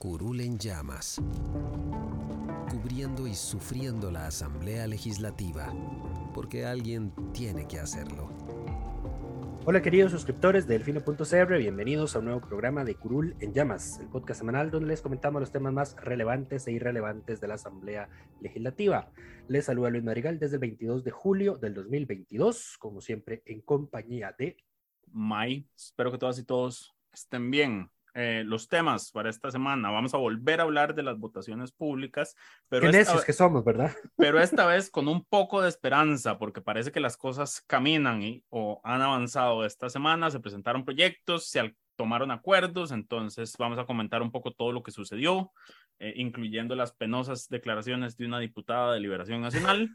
Curul en llamas, cubriendo y sufriendo la Asamblea Legislativa, porque alguien tiene que hacerlo. Hola queridos suscriptores de Delfino.cr, bienvenidos a un nuevo programa de Curul en Llamas, el podcast semanal donde les comentamos los temas más relevantes e irrelevantes de la Asamblea Legislativa. Les saluda Luis Madrigal desde el 22 de julio del 2022, como siempre en compañía de... May, espero que todas y todos estén bien. Eh, los temas para esta semana. Vamos a volver a hablar de las votaciones públicas. Pero Qué necios que somos, ¿verdad? Pero esta vez con un poco de esperanza, porque parece que las cosas caminan y, o han avanzado esta semana. Se presentaron proyectos, se tomaron acuerdos, entonces vamos a comentar un poco todo lo que sucedió, eh, incluyendo las penosas declaraciones de una diputada de Liberación Nacional.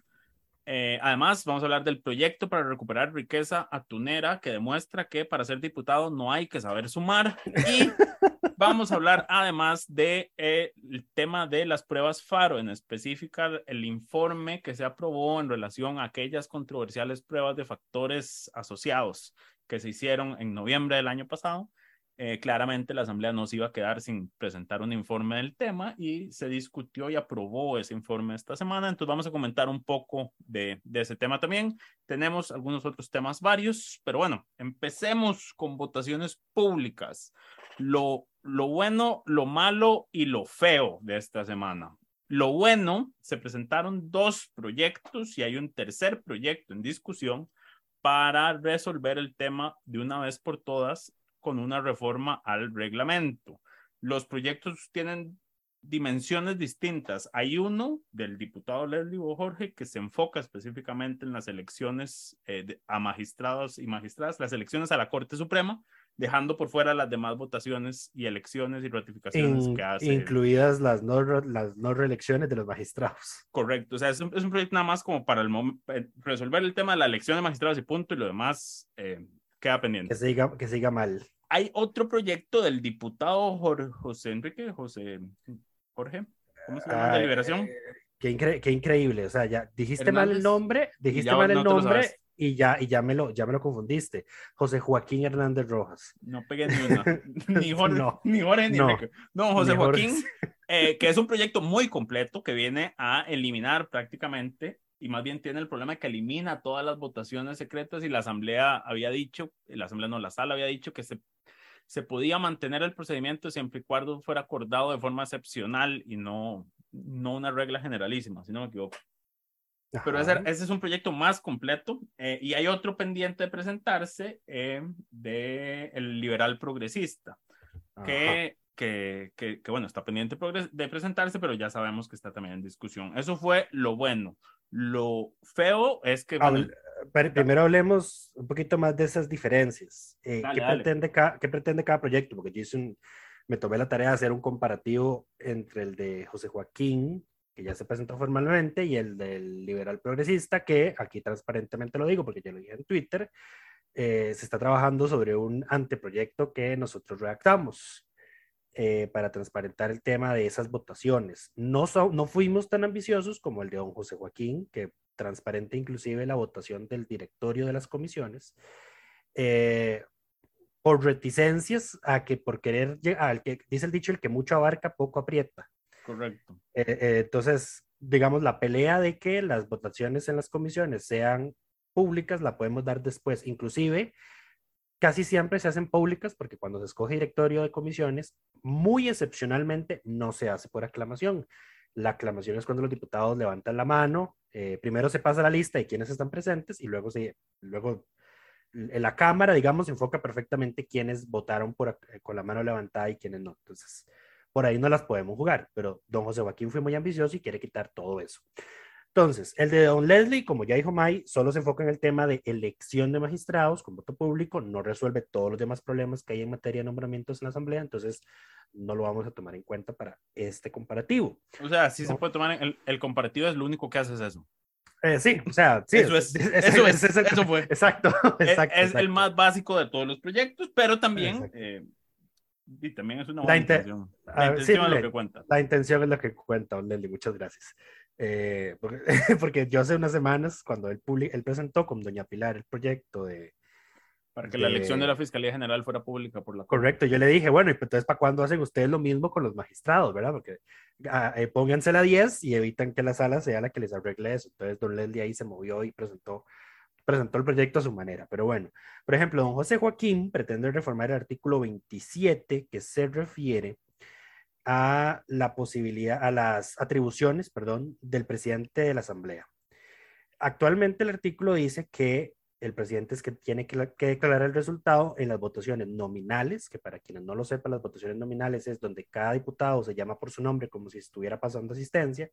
Eh, además, vamos a hablar del proyecto para recuperar riqueza atunera que demuestra que para ser diputado no hay que saber sumar. Y vamos a hablar además del de, eh, tema de las pruebas FARO, en específica el informe que se aprobó en relación a aquellas controversiales pruebas de factores asociados que se hicieron en noviembre del año pasado eh, claramente la Asamblea no se iba a quedar sin presentar un informe del tema y se discutió y aprobó ese informe esta semana. Entonces vamos a comentar un poco de, ese tema también. Tenemos algunos otros temas varios, pero bueno, empecemos con votaciones públicas. Lo bueno, lo malo y lo feo de esta semana. Lo bueno, se presentaron dos proyectos y hay un tercer proyecto en discusión para resolver el tema de una vez por todas con una reforma al reglamento. Los proyectos tienen dimensiones distintas. Hay uno del diputado Leslie Jorge que se enfoca específicamente en las elecciones eh, a magistrados y magistradas, las elecciones a la Corte Suprema, dejando por fuera las demás votaciones y elecciones y ratificaciones que hace. Incluidas las no, las no reelecciones de los magistrados. Correcto, o sea, es un, es un proyecto nada más como para el eh, resolver el tema de la elección de magistrados y punto, y lo demás eh, queda pendiente. Que se diga, que se diga mal hay otro proyecto del diputado Jorge, José Enrique, José Jorge, ¿cómo se llama? de Liberación. Qué, qué, increíble, o sea, ya dijiste mal el nombre, dijiste mal el nombre y ya, y ya me lo, ya me lo confundiste. José Joaquín Hernández Rojas. No pegué ni una, ni Jorge, no, ni Jorge, ni no, no José Joaquín, eh, que es un proyecto muy completo que viene a eliminar prácticamente y más bien tiene el problema de que elimina todas las votaciones secretas y la asamblea había dicho, la asamblea no, la sala había dicho que se se podía mantener el procedimiento siempre y cuando fuera acordado de forma excepcional y no, no una regla generalísima, si no me equivoco. Pero ese, ese, es un proyecto más completo eh, y hay otro pendiente de presentarse eh, de el liberal progresista, que, que, que, bueno, está pendiente de presentarse, pero ya sabemos que está también en discusión. Eso fue lo bueno. Lo feo es que primero hablemos un poquito más de esas diferencias. Eh, ¿qué, Pretende cada, ¿qué, Pretende cada, proyecto? Porque yo hice un, me tomé la tarea de hacer un comparativo entre el de José Joaquín, que ya se presentó formalmente, y el del liberal progresista, que aquí transparentemente lo digo porque ya lo dije en Twitter, eh, se está trabajando sobre un anteproyecto que nosotros redactamos. Eh, para transparentar el tema de esas votaciones. No, no fuimos tan ambiciosos como el de don José Joaquín, que transparente inclusive la votación del directorio de las comisiones, eh, por reticencias a que por querer, al que dice el dicho, el que mucho abarca, poco aprieta. Correcto. Eh, eh, entonces, digamos, la pelea de que las votaciones en las comisiones sean públicas la podemos dar después. Inclusive, casi siempre se hacen públicas porque cuando se escoge directorio de comisiones, muy excepcionalmente no se hace por aclamación La aclamación es cuando los diputados levantan la mano, eh, primero se pasa la lista de quienes están presentes y luego, se, luego la Cámara, digamos, enfoca perfectamente quiénes votaron por, con la mano levantada y quiénes no. Entonces, por ahí no las podemos jugar, pero don José Joaquín fue muy ambicioso y quiere quitar todo eso. Entonces, el de don Leslie, como ya dijo May, solo se enfoca en el tema de elección de magistrados con voto público, no resuelve todos los demás problemas que hay en materia de nombramientos en la Asamblea, entonces no lo vamos a tomar en cuenta para este comparativo. O sea, sí se puede tomar, el, el, comparativo es lo único que hace es eso. Eh, sí, o sea, sí. Eso, es, eso, es, eso fue. Exacto, exacto. Es, el más básico de todos los proyectos, pero también... Eh, y también es una buena la intención. La intención es lo que cuenta. La intención es lo que cuenta, Leslie. Muchas gracias. Eh, porque, yo hace unas semanas, cuando él, él presentó con Doña Pilar el proyecto de... Para que la elección de la Fiscalía General fuera pública por la... Correcto, yo le dije, bueno, y pues, entonces, ¿para cuándo hacen ustedes lo mismo con los magistrados, verdad? Porque ah, eh, pónganse la 10 y evitan que la sala sea la que les arregle eso. Entonces, don Leslie ahí se movió y presentó, presentó el proyecto a su manera. Pero bueno, por ejemplo, don José Joaquín pretende reformar el artículo 27 que se refiere a la posibilidad, a las atribuciones, perdón, del presidente de la Asamblea. Actualmente el artículo dice que el presidente es que tiene que, declarar el resultado en las votaciones nominales, que para quienes no lo sepan, las votaciones nominales es donde cada diputado se llama por su nombre como si estuviera pasando asistencia,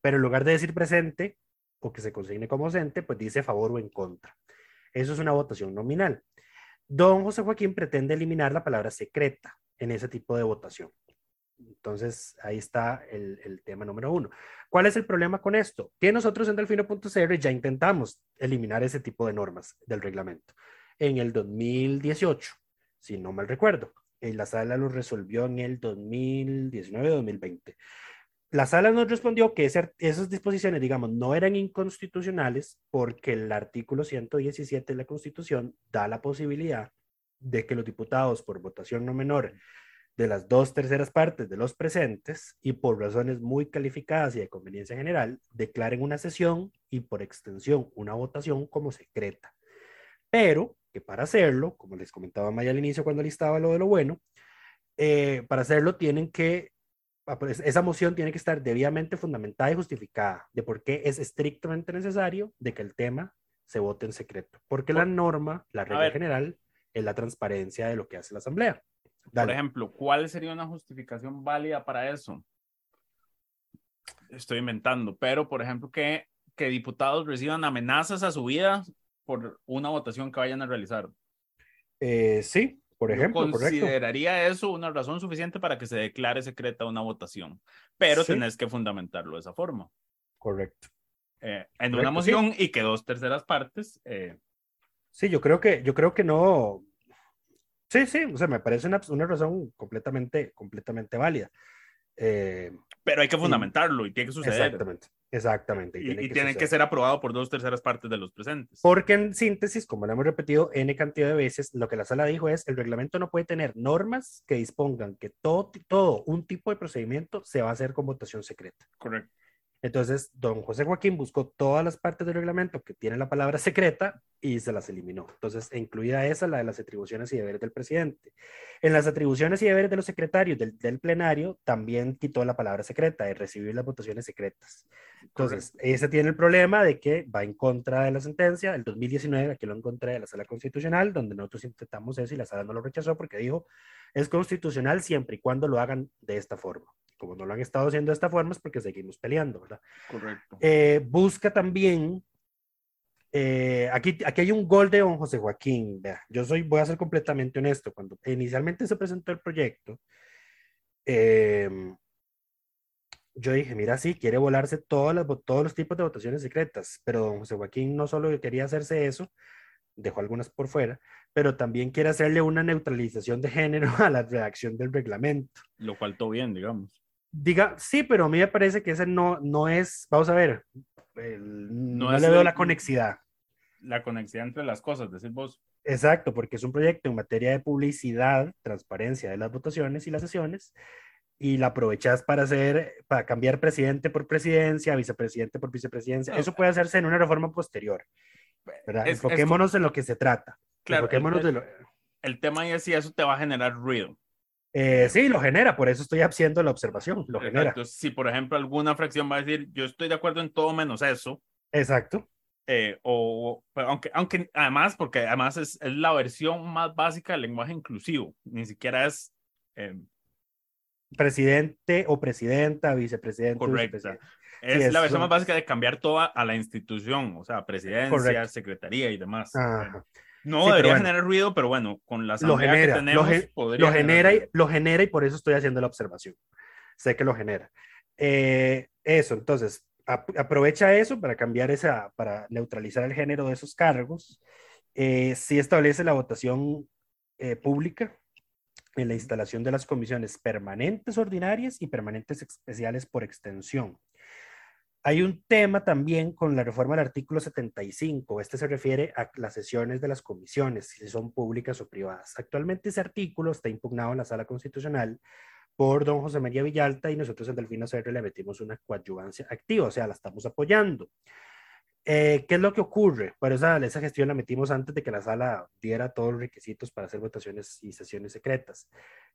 pero en lugar de decir presente o que se consigne como ausente, pues dice favor o en contra. Eso es una votación nominal. Don José Joaquín pretende eliminar la palabra secreta en ese tipo de votación. Entonces, ahí está el, tema número uno. ¿Cuál es el problema con esto? Que nosotros en Delfino.cr ya intentamos eliminar ese tipo de normas del reglamento. En el 2018, si no mal recuerdo, y la sala lo resolvió en el 2019-2020. La sala nos respondió que esas disposiciones, digamos, no eran inconstitucionales porque el artículo 117 de la Constitución da la posibilidad de que los diputados por votación no menor de las dos terceras partes de los presentes y por razones muy calificadas y de conveniencia general, declaren una sesión y por extensión una votación como secreta. Pero que para hacerlo, como les comentaba Maya al inicio cuando listaba lo de lo bueno, eh, para hacerlo tienen que, ah, pues, esa moción tiene que estar debidamente fundamentada y justificada de por qué es estrictamente necesario de que el tema se vote en secreto. Porque la norma, la regla general, es la transparencia de lo que hace la Asamblea. Por ejemplo, ¿cuál sería una justificación válida para eso? Estoy inventando, pero por ejemplo, que, que diputados reciban amenazas a su vida por una votación que vayan a realizar. Eh, sí, por ejemplo. Yo consideraría eso una razón suficiente para que se declare secreta una votación, pero tenés que fundamentarlo de esa forma. Correcto. Eh, en una moción y que dos terceras partes. Eh, sí, yo creo que, yo creo que no, Sí, sí, o sea, me parece una, una razón completamente, completamente válida. Eh, Pero hay que fundamentarlo y, tiene que suceder. Exactamente, exactamente. Y, tiene, que, ser aprobado por dos terceras partes de los presentes. Porque en síntesis, como lo hemos repetido N cantidad de veces, lo que la sala dijo es, el reglamento no puede tener normas que dispongan que todo, todo un tipo de procedimiento se va a hacer con votación secreta. Correcto. Entonces, don José Joaquín buscó todas las partes del reglamento que tienen la palabra secreta y se las eliminó. Entonces, incluida esa, la de las atribuciones y deberes del presidente. En las atribuciones y deberes de los secretarios del, plenario, también quitó la palabra secreta, de recibir las votaciones secretas. Entonces, ese tiene el problema de que va en contra de la sentencia. El 2019, aquí lo encontré de la sala constitucional, donde nosotros intentamos eso y la sala no lo rechazó porque dijo, es constitucional siempre y cuando lo hagan de esta forma como no lo han estado haciendo de esta forma, es porque seguimos peleando, ¿verdad? Correcto. Eh, busca también, eh, aquí, aquí hay un gol de don José Joaquín, vea, yo soy, voy a ser completamente honesto, cuando inicialmente se presentó el proyecto, em, yo dije, mira, sí, quiere volarse todos los, todos los tipos de votaciones secretas, pero don José Joaquín no solo quería hacerse eso, dejó algunas por fuera, pero también quiere hacerle una neutralización de género a la redacción del reglamento. Lo cual todo bien, digamos. Diga, sí, pero a mí me parece que ese no, no es, vamos a ver, no, le veo la conexidad. La conexión entre las cosas, decir vos. Exacto, porque es un proyecto en materia de publicidad, transparencia de las votaciones y las sesiones, y la aprovechas para hacer, para cambiar presidente por presidencia, vicepresidente por vicepresidencia. Eso puede hacerse en una reforma posterior. ¿verdad? Enfoquémonos en lo que se trata. Claro, el, de lo... el tema es si eso te va a generar ruido. Eh, sí, lo genera, por eso estoy haciendo la observación, lo genera. Si, por ejemplo, alguna fracción va a decir, yo estoy de acuerdo en todo menos eso. Exacto. Eh, o, aunque, aunque además, porque además es, es, la versión más básica del lenguaje inclusivo, ni siquiera es... Eh, Presidente o presidenta, vicepresidente. Correcto. Es, la versión más básica de cambiar toda a la institución, o sea, presidencia, secretaría y demás. No debería generar ruido, pero bueno, con la lo genera, que tenemos, lo, genera y, lo genera y por eso estoy haciendo la observación. Sé que lo genera. Eh, eso, entonces, aprovecha eso para cambiar esa, para neutralizar el género de esos cargos. Eh, sí establece la votación eh, pública en la instalación de las comisiones permanentes ordinarias y permanentes especiales por extensión. Hay un tema también con la reforma del artículo 75. Este se refiere a las sesiones de las comisiones, si son públicas o privadas. Actualmente ese artículo está impugnado en la sala constitucional por don José María Villalta y nosotros en Delfino CR le metimos una coadyuvancia activa, o sea, la estamos apoyando. Eh, ¿Qué es lo que ocurre? Por esa, esa gestión la metimos antes de que la sala diera todos los requisitos para hacer votaciones y sesiones secretas.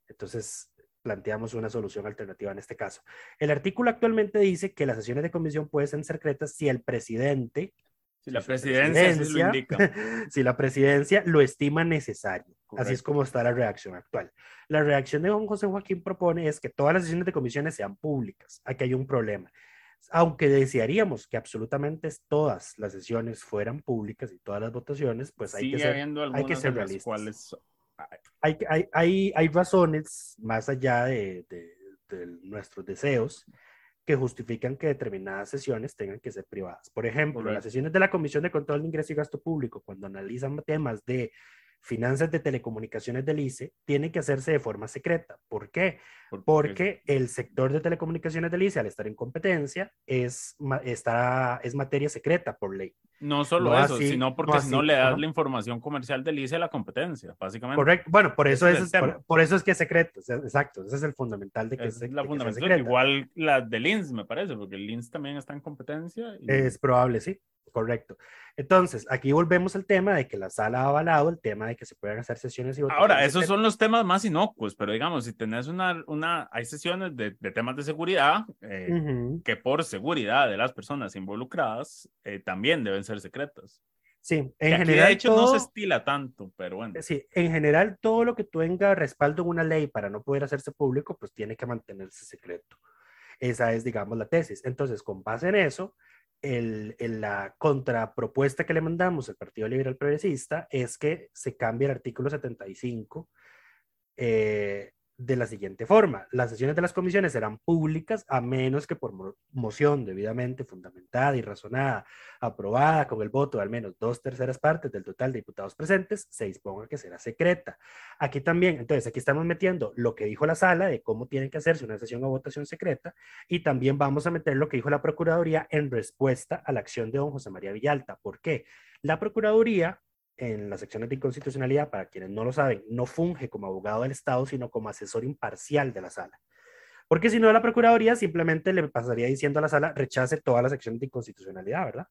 Entonces, planteamos una solución alternativa en este caso. El artículo actualmente dice que las sesiones de comisión pueden ser secretas si el presidente, si la presidencia, lo si la presidencia lo estima necesario. Así es como está la reacción actual. La reacción de don José Joaquín propone es que todas las sesiones de comisiones sean públicas. Aquí hay un problema aunque desearíamos que absolutamente todas las sesiones fueran públicas y todas las votaciones, pues hay que ser, hay que ser realistas. Hay, hay, hay, hay, razones más allá de, de, nuestros deseos que justifican que determinadas sesiones tengan que ser privadas. Por ejemplo, las sesiones de la Comisión de Control de Ingreso y Gasto Público, cuando analizan temas de finanzas de telecomunicaciones del ICE tiene que hacerse de forma secreta. ¿Por qué? Porque el sector de telecomunicaciones del ICE, al estar en competencia, es, está, es materia secreta por ley. No solo eso, sino porque si no le das la información comercial del ICE a la competencia, básicamente. Correcto. Bueno, por eso, es, por, eso es que es secreto. Exacto, ese es el fundamental de que es, la fundamental. Igual la del INS, me parece, porque el INS también está en competencia. Es probable, sí. Correcto. Entonces, aquí volvemos al tema de que la sala ha avalado el tema de que se puedan hacer sesiones y Ahora, esos son los temas más inocuos, pero digamos, si tenés una, una hay sesiones de, temas de seguridad eh, que por seguridad de las personas involucradas eh, también deben ser secretas. Sí, en general. de hecho, no se estila tanto, pero bueno. Sí, en general, todo lo que tenga respaldo en una ley para no poder hacerse público, pues tiene que mantenerse secreto. Esa es, digamos, la tesis. Entonces, con base en eso, el, la contrapropuesta que le mandamos al Partido Liberal Progresista es que se cambie el artículo 75 eh, de la siguiente forma. Las sesiones de las comisiones serán públicas a menos que por moción debidamente fundamentada y razonada, aprobada con el voto de al menos dos terceras partes del total de diputados presentes, se disponga que será secreta. Aquí también, entonces, aquí estamos metiendo lo que dijo la sala de cómo tiene que hacerse una sesión o votación secreta y también vamos a meter lo que dijo la Procuraduría en respuesta a la acción de don José María Villalta. ¿Por qué? La Procuraduría en las secciones de inconstitucionalidad, para quienes no lo saben, no funge como abogado del Estado, sino como asesor imparcial de la sala. Porque si no, la Procuraduría simplemente le pasaría diciendo a la sala, rechace todas las secciones de inconstitucionalidad, ¿verdad?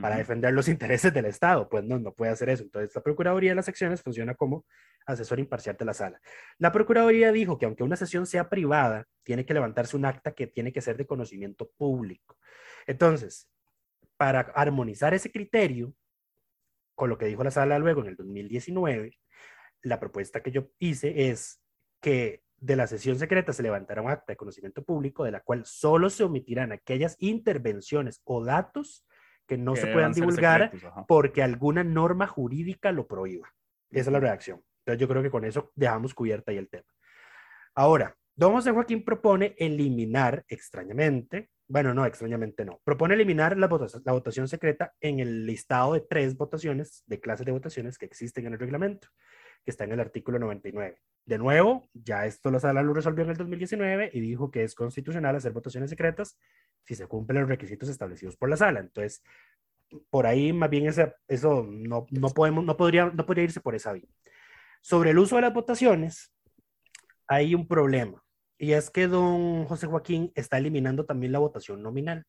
Para defender los intereses del Estado. Pues no, no puede hacer eso. Entonces, la Procuraduría de las secciones funciona como asesor imparcial de la sala. La Procuraduría dijo que aunque una sesión sea privada, tiene que levantarse un acta que tiene que ser de conocimiento público. Entonces, para armonizar ese criterio, con lo que dijo la sala luego en el 2019, la propuesta que yo hice es que de la sesión secreta se levantará un acta de conocimiento público de la cual solo se omitirán aquellas intervenciones o datos que no se puedan divulgar porque alguna norma jurídica lo prohíba. Esa es la reacción. Entonces yo creo que con eso dejamos cubierta ahí el tema. Ahora, don José Joaquín propone eliminar extrañamente bueno, no, extrañamente no. Propone eliminar la votación, la votación secreta en el listado de tres votaciones, de clases de votaciones que existen en el reglamento, que está en el artículo 99. De nuevo, ya esto la sala lo resolvió en el 2019 y dijo que es constitucional hacer votaciones secretas si se cumplen los requisitos establecidos por la sala. Entonces, por ahí más bien ese, eso no, no, podemos, no, podría, no podría irse por esa vía. Sobre el uso de las votaciones, hay un problema y es que don José Joaquín está eliminando también la votación nominal.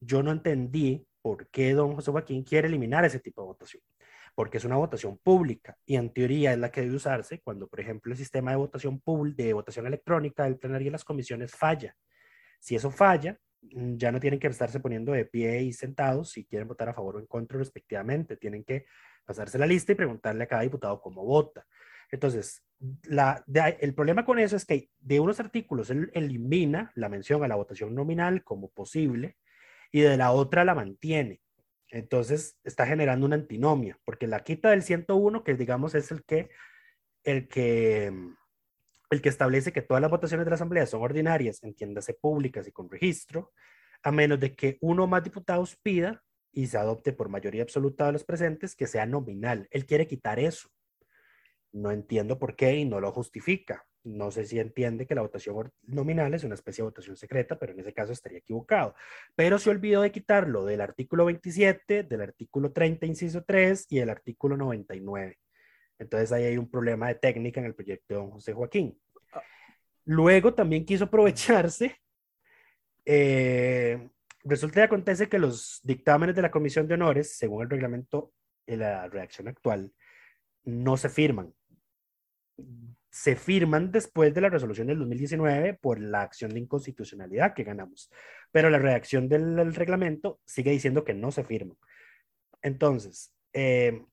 Yo no entendí por qué don José Joaquín quiere eliminar ese tipo de votación. porque es una votación pública y en teoría es la que debe usarse cuando, por ejemplo, el sistema de votación, de votación electrónica del plenario y las comisiones falla. Si eso falla, mm, ya no tienen que estarse poniendo de pie y sentados si quieren votar a favor o en contra respectivamente. Tienen que pasarse la lista y preguntarle a cada diputado cómo vota. Entonces, el problema con eso es que de unos artículos él elimina la mención a la votación nominal como posible y de la otra la mantiene. Entonces está generando una antinomia, porque la quita del 101, que digamos es el que, el que, el que establece que todas las votaciones de la Asamblea son ordinarias, entiéndase públicas y con registro, a menos de que uno o más diputados pida y se adopte por mayoría absoluta de los presentes que sea nominal. Él quiere quitar eso. No entiendo por qué y no lo justifica. No sé si entiende que la votación nominal es una especie de votación secreta, pero en ese caso estaría equivocado. Pero se olvidó de quitarlo del artículo 27, del artículo 30, inciso 3 y del artículo 99. Entonces ahí hay un problema de técnica en el proyecto de don José Joaquín. Luego también quiso aprovecharse. Eh, resulta y acontece que los dictámenes de la Comisión de Honores, según el reglamento de la redacción actual, no se firman se firman después de la resolución del 2019 por la acción de inconstitucionalidad que ganamos. Pero la redacción del, reglamento sigue diciendo que no se firman. Entonces, eh,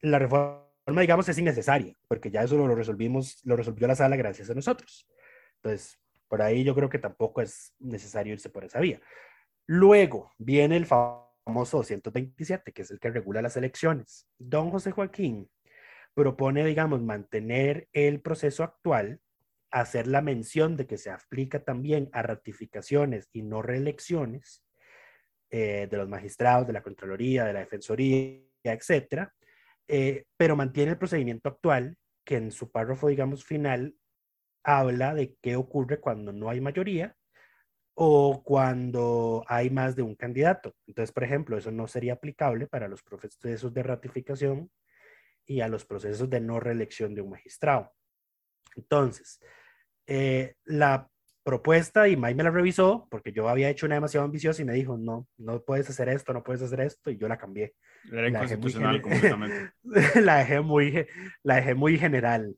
la reforma, digamos, es innecesaria, porque ya eso lo, resolvimos, lo resolvió la sala gracias a nosotros. Entonces, por ahí yo creo que tampoco es necesario irse por esa vía. Luego viene el famoso 227, que es el que regula las elecciones. Don José Joaquín propone, digamos, mantener el proceso actual, hacer la mención de que se aplica también a ratificaciones y no reelecciones eh, de los magistrados, de la Contraloría, de la Defensoría, etcétera, eh, pero mantiene el procedimiento actual que en su párrafo, digamos, final habla de qué ocurre cuando no hay mayoría o cuando hay más de un candidato. Entonces, por ejemplo, eso no sería aplicable para los procesos de ratificación y a los procesos de no reelección de un magistrado. Entonces, eh, la propuesta, y May me la revisó, porque yo había hecho una demasiado ambiciosa y me dijo, no, no puedes hacer esto, no puedes hacer esto, y yo la cambié. Era inconstitucional completamente. la, dejé muy, la dejé muy general.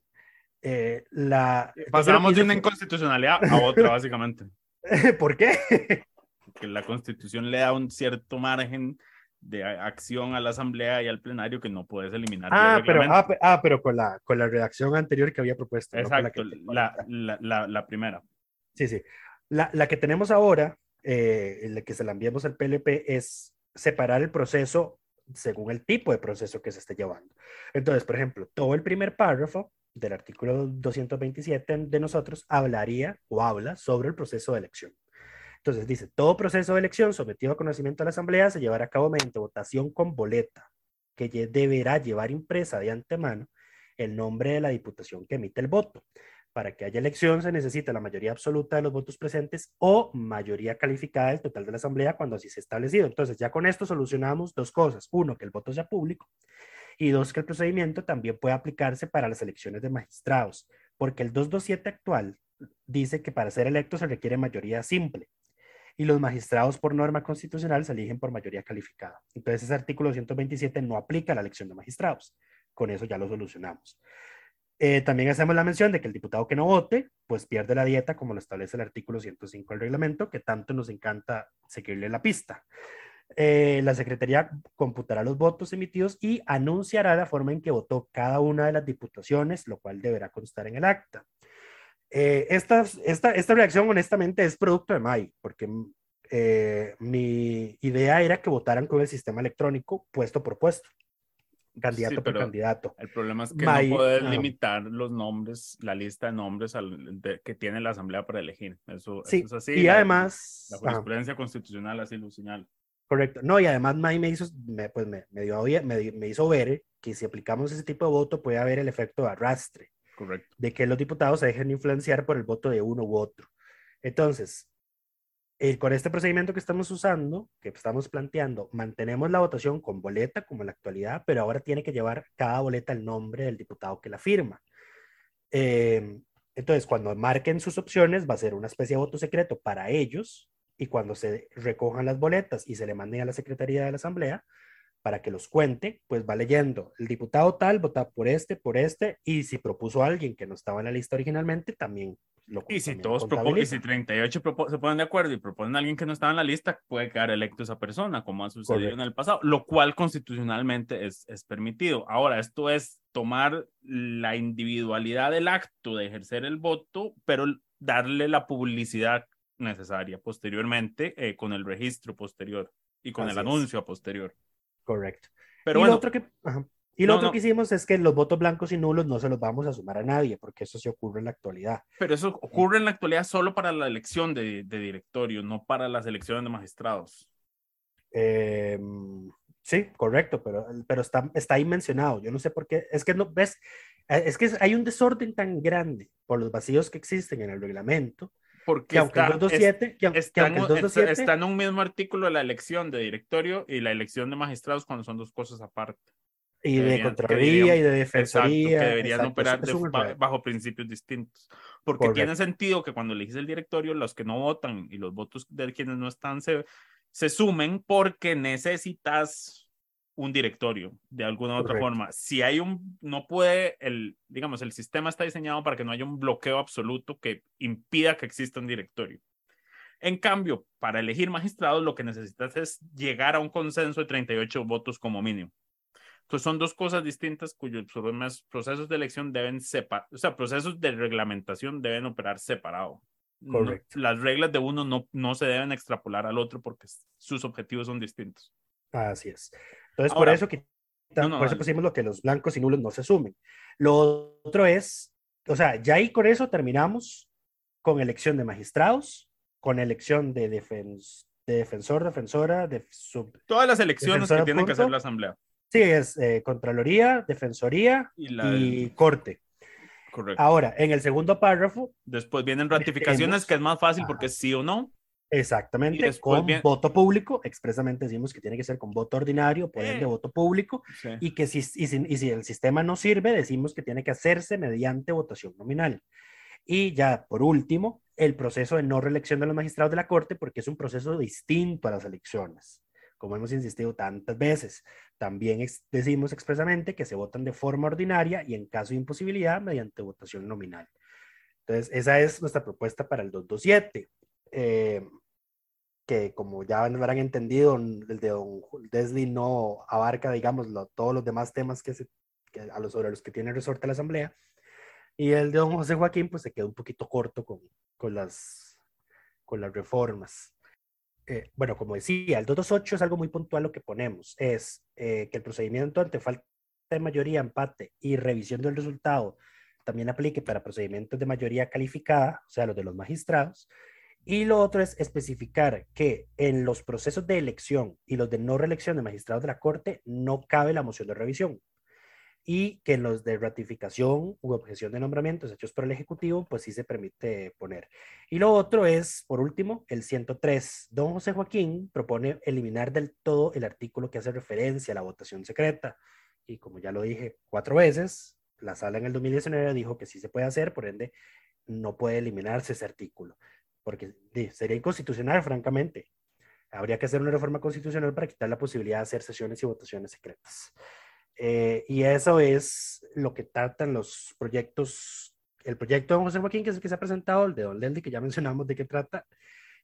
Eh, la, Pasamos de una inconstitucionalidad a otra, básicamente. ¿Por qué? Porque la constitución le da un cierto margen de acción a la asamblea y al plenario que no puedes eliminar. Ah, pero, ah, ah, pero con la, con la redacción anterior que había propuesto. Exacto, la, la, la, la, primera. Sí, sí. La, que tenemos ahora, eh, la que se la enviamos al PLP, es separar el proceso según el tipo de proceso que se esté llevando. Entonces, por ejemplo, todo el primer párrafo del artículo 227 de nosotros hablaría o habla sobre el proceso de elección. Entonces dice, todo proceso de elección sometido a conocimiento de la Asamblea se llevará a cabo mediante votación con boleta, que deberá llevar impresa de antemano el nombre de la diputación que emite el voto. Para que haya elección se necesita la mayoría absoluta de los votos presentes o mayoría calificada del total de la Asamblea cuando así se ha establecido. Entonces ya con esto solucionamos dos cosas. Uno, que el voto sea público y dos, que el procedimiento también puede aplicarse para las elecciones de magistrados, porque el 227 actual dice que para ser electo se requiere mayoría simple y los magistrados por norma constitucional se eligen por mayoría calificada. Entonces ese artículo 127 no aplica a la elección de magistrados. Con eso ya lo solucionamos. Eh, también hacemos la mención de que el diputado que no vote, pues pierde la dieta, como lo establece el artículo 105 del reglamento, que tanto nos encanta seguirle la pista. Eh, la Secretaría computará los votos emitidos y anunciará la forma en que votó cada una de las diputaciones, lo cual deberá constar en el acta. Eh, esta, esta, esta, reacción, honestamente, es producto de May, porque eh, mi idea era que votaran con el sistema electrónico puesto por puesto, candidato por candidato. El problema es que no puedes limitar los nombres, la lista de nombres que tiene la Asamblea para elegir. Eso, sí, es así. Y además. La jurisprudencia constitucional así lo señala. Correcto. No, y además May me hizo, me, pues me, me, dio, me, me hizo ver que si aplicamos ese tipo de voto puede haber el efecto de arrastre. Correcto. De que los diputados se dejen influenciar por el voto de uno u otro. Entonces, eh, con este procedimiento que estamos usando, que estamos planteando, mantenemos la votación con boleta como en la actualidad, pero ahora tiene que llevar cada boleta el nombre del diputado que la firma. Eh, entonces, cuando marquen sus opciones, va a ser una especie de voto secreto para ellos y cuando se recojan las boletas y se le manden a la Secretaría de la Asamblea, para que los cuente, pues va leyendo, el diputado tal vota por este, por este, y si propuso a alguien que no estaba en la lista originalmente, también lo Y si todos proponen, y si 38 se ponen de acuerdo y proponen a alguien que no estaba en la lista, puede quedar electo esa persona, como ha sucedido en el pasado, lo cual constitucionalmente es, es permitido. Ahora, esto es tomar la individualidad del acto de ejercer el voto, pero darle la publicidad necesaria posteriormente eh, con el registro posterior y con el anuncio posterior. Correcto. Pero y lo otro que, Y lo otro que hicimos es que los votos blancos y nulos no se los vamos a sumar a nadie, porque eso sí ocurre en la actualidad. Pero eso ocurre en la actualidad solo para la elección de, de directorio, no para las elecciones de magistrados. Em, sí, correcto, pero, pero está, está ahí mencionado. Yo no sé por qué. Es que no, ves, es que hay un desorden tan grande por los vacíos que existen en el reglamento porque está, está, en un mismo artículo la elección de directorio y la elección de magistrados cuando son dos cosas aparte. Y de Contraloría y de Defensoría. que deberían operar bajo principios distintos. Porque tiene sentido que cuando eliges el directorio, los que no votan y los votos de quienes no están se, se sumen porque necesitas un directorio de alguna u otra forma. Si hay un, no puede, el, digamos, el sistema está diseñado para que no haya un bloqueo absoluto que impida que exista un directorio. En cambio, para elegir magistrados, lo que necesitas es llegar a un consenso de 38 votos como mínimo. Entonces, son dos cosas distintas cuyos procesos de elección deben separar, o sea, procesos de reglamentación deben operar separado. Correcto. las reglas de uno no, no se deben extrapolar al otro porque sus objetivos son distintos. Así es. Entonces, por eso, que, por eso pusimos lo que los blancos y nulos no se sumen. Lo otro es, o sea, ya ahí con eso terminamos con elección de magistrados, con elección de, defensor, defensora, de sub, Todas las elecciones que tiene que hacer la Asamblea. Sí, es eh, Contraloría, Defensoría y, Corte. Correcto. Ahora, en el segundo párrafo. Después vienen ratificaciones, que es más fácil porque sí o no. Exactamente, con voto público, expresamente decimos que tiene que ser con voto ordinario, poder de voto público, y que si, y si, el sistema no sirve, decimos que tiene que hacerse mediante votación nominal. Y ya, por último, el proceso de no reelección de los magistrados de la Corte, porque es un proceso distinto a las elecciones, como hemos insistido tantas veces. También decimos expresamente que se votan de forma ordinaria y en caso de imposibilidad, mediante votación nominal. Entonces, esa es nuestra propuesta para el 227. Eh, que como ya habrán entendido, el de Don Desli no abarca, digamos, todos los demás temas que, se, a los, sobre los que tiene resorte la Asamblea. Y el de Don José Joaquín, pues se quedó un poquito corto con, con, las, con las reformas. Eh, bueno, como decía, el 228 es algo muy puntual lo que ponemos, es eh, que el procedimiento ante falta de mayoría, empate y revisión del resultado también aplique para procedimientos de mayoría calificada, o sea, los de los magistrados, y lo otro es especificar que en los procesos de elección y los de no reelección de magistrados de la Corte no cabe la moción de revisión. Y que en los de ratificación u objeción de nombramientos hechos por el Ejecutivo, pues sí se permite poner. Y lo otro es, por último, el 103. Don José Joaquín propone eliminar del todo el artículo que hace referencia a la votación secreta. Y como ya lo dije cuatro veces, la sala en el 2019 dijo que sí se puede hacer, por ende, no puede eliminarse ese artículo porque sería inconstitucional, francamente. Habría que hacer una reforma constitucional para quitar la posibilidad de hacer sesiones y votaciones secretas. Eh, y eso es lo que tratan los proyectos, el proyecto de José Joaquín, que es el que se ha presentado, el de Don Leldi, que ya mencionamos de qué trata,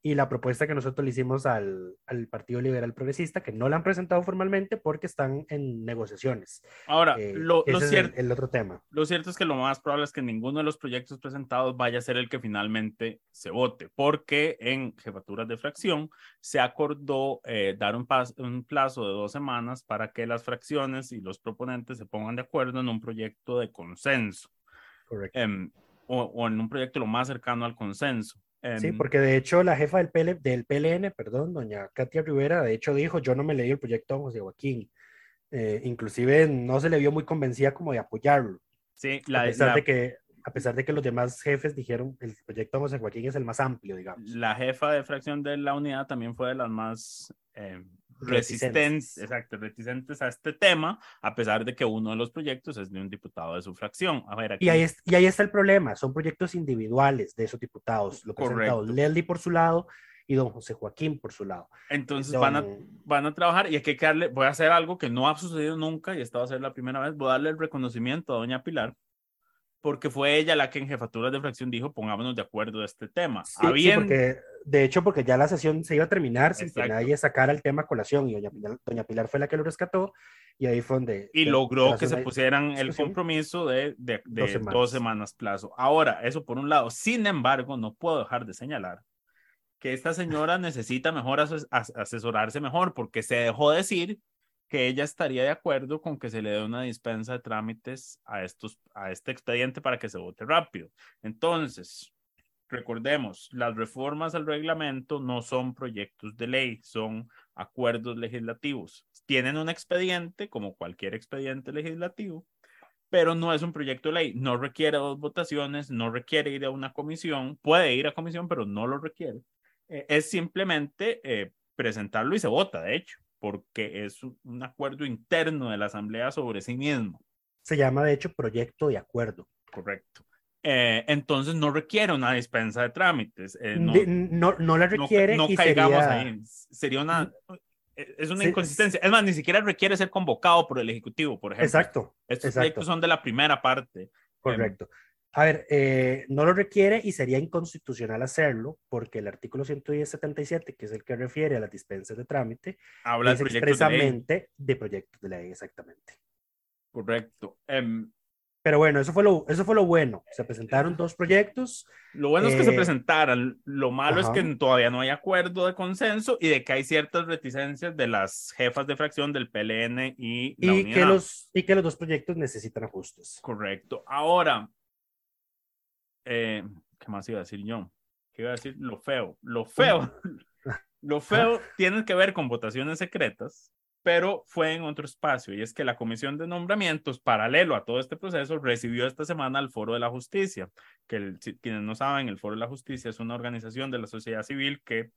y la propuesta que nosotros le hicimos al, al, Partido Liberal Progresista, que no la han presentado formalmente porque están en negociaciones. Ahora, eh, lo, cierto, es el, otro tema. Lo cierto es que lo más probable es que ninguno de los proyectos presentados vaya a ser el que finalmente se vote, porque en jefaturas de fracción se acordó eh, dar un, un, plazo de dos semanas para que las fracciones y los proponentes se pongan de acuerdo en un proyecto de consenso. Correcto. Em, o, o en un proyecto lo más cercano al consenso sí, em, porque de hecho la jefa del, PL, del PLN, perdón, doña Katia Rivera, de hecho dijo, yo no me leí el proyecto de José Joaquín. Eh, inclusive no se le vio muy convencida como de apoyarlo. Sí, la, a pesar de que a pesar de que los demás jefes dijeron el proyecto de José Joaquín es el más amplio, digamos. La jefa de fracción de la unidad también fue de las más eh, resistentes, exacto, reticentes a este tema, a pesar de que uno de los proyectos es de un diputado de su fracción. A ver, y, ahí y ahí está el problema, son proyectos individuales de esos diputados, lo presentados Leldi por su lado y don José Joaquín por su lado. Entonces van, a, van a trabajar y hay que darle, voy a hacer algo que no ha sucedido nunca y esta va a ser la primera vez, voy a darle el reconocimiento a doña Pilar porque fue ella la que en jefatura de fracción dijo pongámonos de acuerdo de este tema. Sí, porque, de hecho, porque ya la sesión se iba a terminar sin que nadie sacara el tema a colación y doña Pilar, doña Pilar, fue la que lo rescató y ahí fue donde... Y logró que se pusieran el compromiso de, de, dos, semanas. plazo. Ahora, eso por un lado. Sin embargo, no puedo dejar de señalar que esta señora necesita mejor asesorarse mejor porque se dejó decir que ella estaría de acuerdo con que se le dé una dispensa de trámites a, este expediente para que se vote rápido. Entonces, recordemos, las reformas al reglamento no son proyectos de ley, son acuerdos legislativos. Tienen un expediente, como cualquier expediente legislativo, pero no es un proyecto de ley. No requiere dos votaciones, no requiere ir a una comisión, puede ir a comisión, pero no lo requiere. Eh, es simplemente eh, presentarlo y se vota, de hecho porque es un acuerdo interno de la Asamblea sobre sí mismo. Se llama, de hecho, proyecto de acuerdo. Correcto. Eh, entonces no requiere una dispensa de trámites. Eh, no, no, la requiere. No, caigamos ahí. Sería una. Eh, es una inconsistencia. Es más, ni siquiera requiere ser convocado por el Ejecutivo, por ejemplo. Exacto. Estos proyectos son de la primera parte. Correcto. A ver, eh, no lo requiere y sería inconstitucional hacerlo porque el artículo 177, que es el que refiere a las dispensas de trámite, habla expresamente de, proyectos de ley, exactamente. Correcto. Em, Pero bueno, eso fue, lo, eso fue lo bueno. Se presentaron dos proyectos. Lo bueno es que se eh, presentaran. Lo malo es que todavía no hay acuerdo de consenso y de que hay ciertas reticencias de las jefas de fracción del PLN y la y Que los, y que los dos proyectos necesitan ajustes. Correcto. Ahora, eh, ¿qué más iba a decir yo? ¿Qué iba a decir? Lo feo. Lo feo. Lo feo tiene que ver con votaciones secretas, pero fue en otro espacio, y es que la Comisión de Nombramientos, paralelo a todo este proceso, recibió esta semana el Foro de la Justicia, que quienes no saben, el Foro de la Justicia es una organización de la sociedad civil que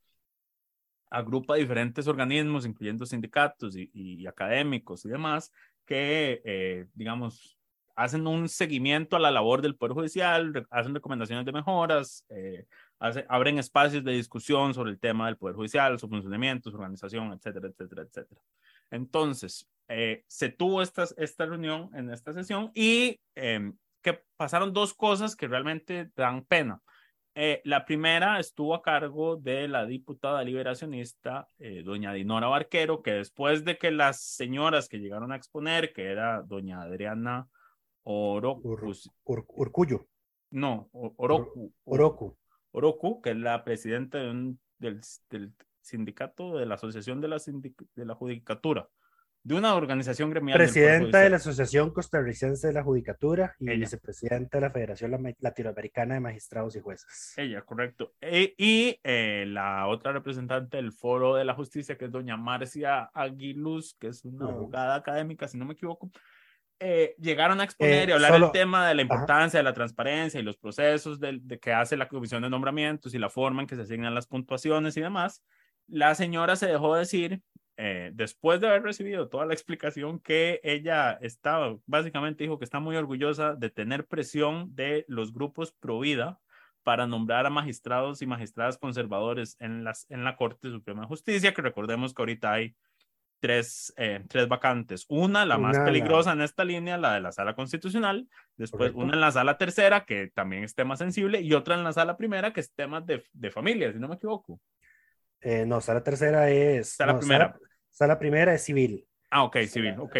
agrupa diferentes organismos, incluyendo sindicatos y, académicos y demás, que, eh, digamos, hacen un seguimiento a la labor del Poder Judicial, hacen recomendaciones de mejoras, eh, abren espacios de discusión sobre el tema del Poder Judicial, su funcionamiento, su organización, etcétera, etcétera, etcétera. Entonces, eh, se tuvo esta, esta reunión en esta sesión y em, que pasaron dos cosas que realmente dan pena. Eh, la primera estuvo a cargo de la diputada liberacionista, doña Dinora Barquero, que después de que las señoras que llegaron a exponer, que era doña Adriana Oroku. Urcuyo. No, Oroku. Oroku. Oroku, que es la presidenta del, del, sindicato de la Asociación de la, de la Judicatura, de una organización gremial. Presidenta de la Asociación Costarricense de la Judicatura y vicepresidenta de la Federación Latinoamericana de Magistrados y Jueces. Ella, correcto. E, y eh, la otra representante del Foro de la Justicia, que es doña Marcia Aguiluz, que es una abogada académica, si no me equivoco, eh, llegaron a exponer y eh, hablar del tema de la importancia de la transparencia y los procesos de, que hace la comisión de nombramientos y la forma en que se asignan las puntuaciones y demás, la señora se dejó decir, eh, después de haber recibido toda la explicación, que ella estaba, básicamente dijo que está muy orgullosa de tener presión de los grupos pro vida para nombrar a magistrados y magistradas conservadores en, las, en la Corte Suprema de Justicia, que recordemos que ahorita hay tres, eh, tres vacantes. Una, la más peligrosa en esta línea, la de la sala constitucional. Después, una en la sala tercera, que también es tema sensible. Y otra en la sala primera, que es tema de, de familia, si no me equivoco. Eh, no, sala tercera es. Sala primera. Sala, primera es civil. Ah, ok, civil, ok.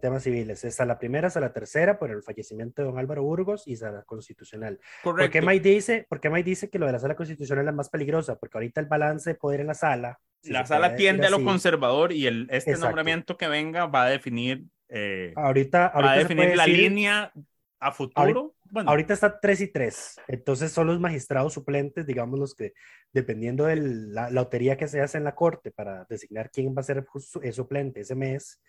Temas civiles. Es sala primera, sala tercera por el fallecimiento de don Álvaro Burgos y sala constitucional. Correcto. ¿Por qué Mike dice, por qué dice que lo de la sala constitucional es la más peligrosa? Porque ahorita el balance de poder en la sala la sala tiende a lo conservador y el, este nombramiento que venga va a definir, eh, ahorita, va a definir la línea a futuro. Ahorita, bueno. ahorita está 3 y 3, entonces son los magistrados suplentes, digamos los que, dependiendo de la lotería que se hace en la corte para designar quién va a ser el suplente ese mes,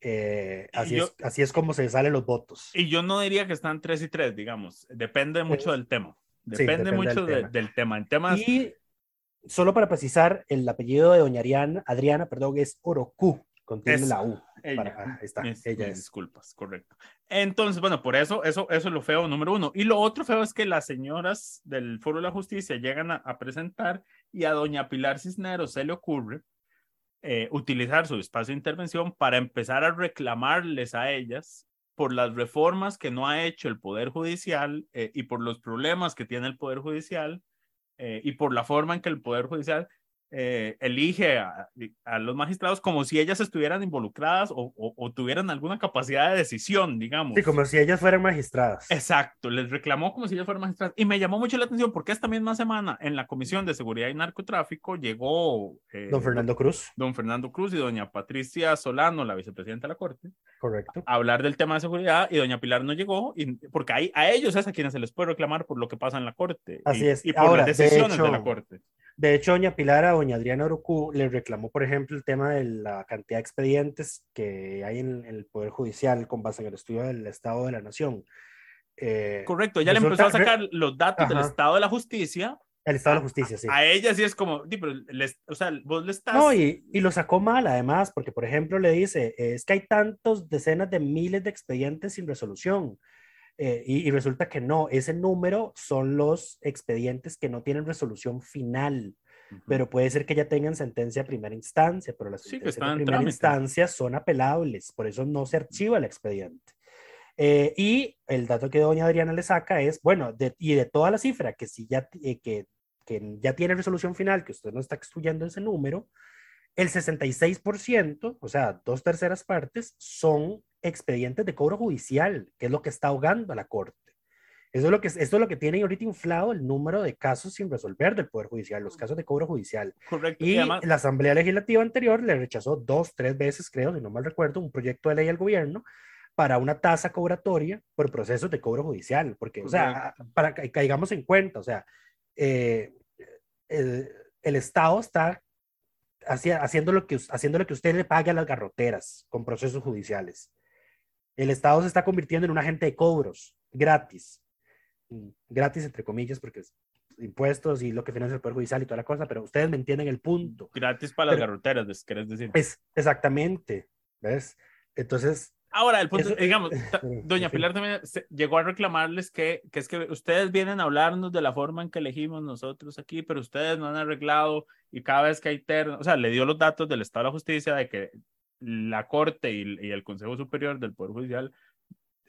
eh, así, es, así es como se salen los votos. Y yo no diría que están 3 y 3, digamos, depende mucho del tema. Depende, mucho del, tema. En temas... Y solo para precisar, el apellido de doña Adriana, Adriana, perdón, es Oroku, contiene la U. Ella, ah, está, mis, ella es. disculpas, correcto. Entonces, bueno, por eso, eso, eso es lo feo número uno. Y lo otro feo es que las señoras del Foro de la Justicia llegan a, a presentar y a doña Pilar Cisneros se le ocurre eh, utilizar su espacio de intervención para empezar a reclamarles a ellas por las reformas que no ha hecho el Poder Judicial eh, y por los problemas que tiene el Poder Judicial eh, y por la forma en que el Poder Judicial eh, elige a, a, los magistrados como si ellas estuvieran involucradas o, o, o, tuvieran alguna capacidad de decisión, digamos. Sí, como si ellas fueran magistradas. Exacto, les reclamó como si ellas fueran magistradas. Y me llamó mucho la atención porque esta misma semana en la Comisión de Seguridad y Narcotráfico llegó... Eh, don Fernando Cruz. Don Fernando Cruz y doña Patricia Solano, la vicepresidenta de la Corte. Correcto. A hablar del tema de seguridad y doña Pilar no llegó y, porque hay, a ellos es a quienes se les puede reclamar por lo que pasa en la Corte. Así y, es. Y por Ahora, las decisiones de, hecho, de la Corte. De hecho, doña Pilar a doña Adriana Orocu le reclamó, por ejemplo, el tema de la cantidad de expedientes que hay en, el Poder Judicial con base en el estudio del Estado de la Nación. Eh, Correcto, ella resulta, le empezó a sacar los datos ajá. del Estado de la Justicia. El Estado de la Justicia, sí. A ella sí es como, pero les, o sea, vos le estás... No, y, y, lo sacó mal además, porque por ejemplo le dice, es que hay tantos, decenas de miles de expedientes sin resolución. Eh, y, y, resulta que no, ese número son los expedientes que no tienen resolución final, uh -huh. pero puede ser que ya tengan sentencia a primera instancia, pero las sí, sentencias de primera trámite. instancia son apelables, por eso no se archiva el expediente. Eh, y el dato que doña Adriana le saca es, bueno, de, y de toda la cifra que si ya, eh, que, que ya tiene resolución final, que usted no está excluyendo ese número, el 66%, o sea, dos terceras partes, son expedientes de cobro judicial, que es lo que está ahogando a la Corte. Eso es lo que, esto es lo que tiene ahorita inflado el número de casos sin resolver del Poder Judicial, los casos de cobro judicial. Correcto. Y, además... la Asamblea Legislativa anterior le rechazó dos, tres veces, creo, si no mal recuerdo, un proyecto de ley al gobierno para una tasa cobratoria por procesos de cobro judicial, porque, Correcto. o sea, para que caigamos en cuenta, o sea, eh, el, el Estado está haciendo lo, que, haciendo lo que usted le pague a las garroteras con procesos judiciales. El Estado se está convirtiendo en un agente de cobros gratis. Gratis, entre comillas, porque es impuestos y lo que financia el Poder Judicial y toda la cosa, pero ustedes me entienden el punto. Gratis para pero, las garroteras, ¿querés decir? Es, exactamente, ¿ves? Entonces... Ahora, el punto, eso, digamos, doña Pilar también llegó a reclamarles que, que es que ustedes vienen a hablarnos de la forma en que elegimos nosotros aquí, pero ustedes no han arreglado y cada vez que hay terno, o sea, le dio los datos del Estado de la Justicia de que la Corte y, el Consejo Superior del Poder Judicial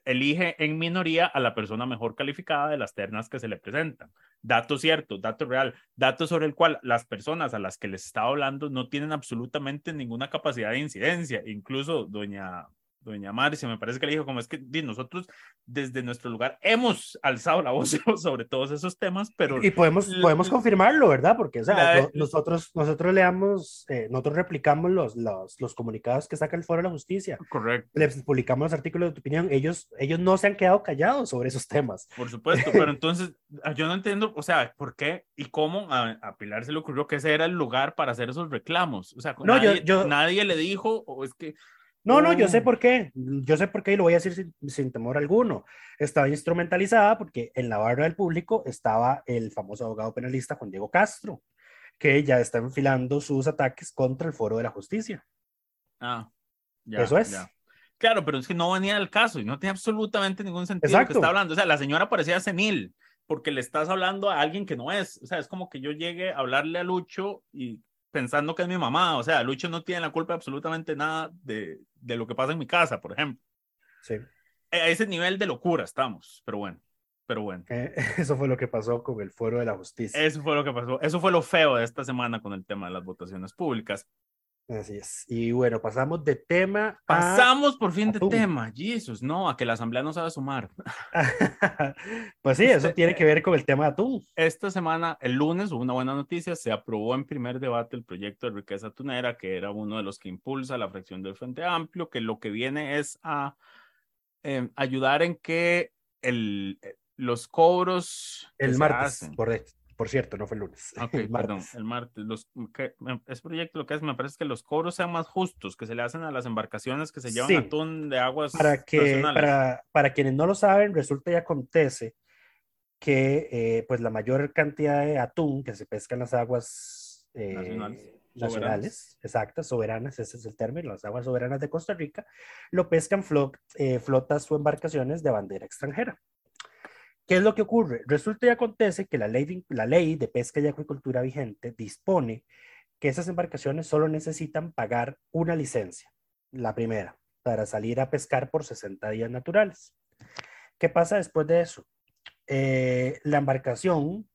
elige en minoría a la persona mejor calificada de las ternas que se le presentan. Dato cierto, dato real, dato sobre el cual las personas a las que les estaba hablando no tienen absolutamente ninguna capacidad de incidencia. Incluso doña doña Marcia, me parece que le dijo como es que nosotros desde nuestro lugar hemos alzado la voz sobre todos esos temas, pero... Y podemos, podemos confirmarlo, ¿verdad? Porque, o sea, la, nosotros, nosotros leamos, eh, nosotros replicamos los, los, los, comunicados que saca el Foro de la Justicia. Correcto. Les publicamos los artículos de tu opinión, ellos, ellos no se han quedado callados sobre esos temas. Por supuesto, pero entonces yo no entiendo, o sea, ¿por qué y cómo a, a, Pilar se le ocurrió que ese era el lugar para hacer esos reclamos? O sea, no, nadie, yo, yo... nadie le dijo, o es que... No, no, yo sé por qué. Yo sé por qué y lo voy a decir sin, sin, temor alguno. Estaba instrumentalizada porque en la barra del público estaba el famoso abogado penalista Juan Diego Castro, que ya está enfilando sus ataques contra el Foro de la Justicia. Ah, ya, Eso es. Ya. Claro, pero es que no venía al caso y no tiene absolutamente ningún sentido Exacto. lo que está hablando. O sea, la señora parecía senil porque le estás hablando a alguien que no es. O sea, es como que yo llegue a hablarle a Lucho y pensando que es mi mamá. O sea, Lucho no tiene la culpa de absolutamente nada de, de lo que pasa en mi casa, por ejemplo. Sí. A ese nivel de locura estamos, pero bueno. Pero bueno. Eh, eso fue lo que pasó con el Foro de la Justicia. Eso fue lo que pasó. Eso fue lo feo de esta semana con el tema de las votaciones públicas. Así es. Y bueno, pasamos de tema. Pasamos a... por fin de tema. Jesus, no, a que la asamblea no sabe sumar. pues sí, eso tiene que ver con el tema de atún. Esta semana, el lunes, hubo una buena noticia. Se aprobó en primer debate el proyecto de riqueza atunera, que era uno de los que impulsa la fracción del Frente Amplio, que lo que viene es a eh, ayudar en que el, los cobros. El martes, correcto por cierto, no fue el lunes. Okay, el perdón, el martes. Los, que, ese proyecto lo que es, me parece que los cobros sean más justos, que se le hacen a las embarcaciones que se llevan sí. atún de aguas para que para, para, quienes no lo saben, resulta y acontece que eh, pues la mayor cantidad de atún que se pesca en las aguas eh, nacionales. nacionales, exactas, soberanas, ese es el término, las aguas soberanas de Costa Rica, lo pescan eh, flotas o embarcaciones de bandera extranjera. ¿Qué es lo que ocurre? Resulta y acontece que la ley, de, pesca y acuicultura vigente dispone que esas embarcaciones solo necesitan pagar una licencia, la primera, para salir a pescar por 60 días naturales. ¿Qué pasa después de eso? Eh, la embarcación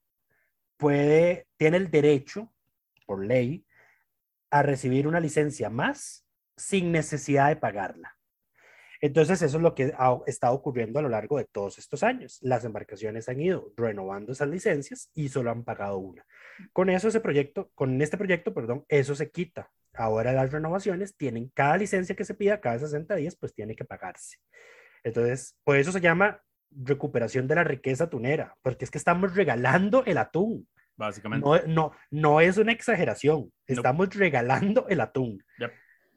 tiene el derecho, por ley, a recibir una licencia más sin necesidad de pagarla. Entonces, eso es lo que ha estado ocurriendo a lo largo de todos estos años. Las embarcaciones han ido renovando esas licencias y solo han pagado una. Con eso, ese proyecto, con este proyecto, perdón, eso se quita. Ahora las renovaciones tienen cada licencia que se pida cada 60 días, pues tiene que pagarse. Entonces, por eso se llama recuperación de la riqueza tunera, porque es que estamos regalando el atún. Básicamente. No, no, no es una exageración, estamos regalando el atún.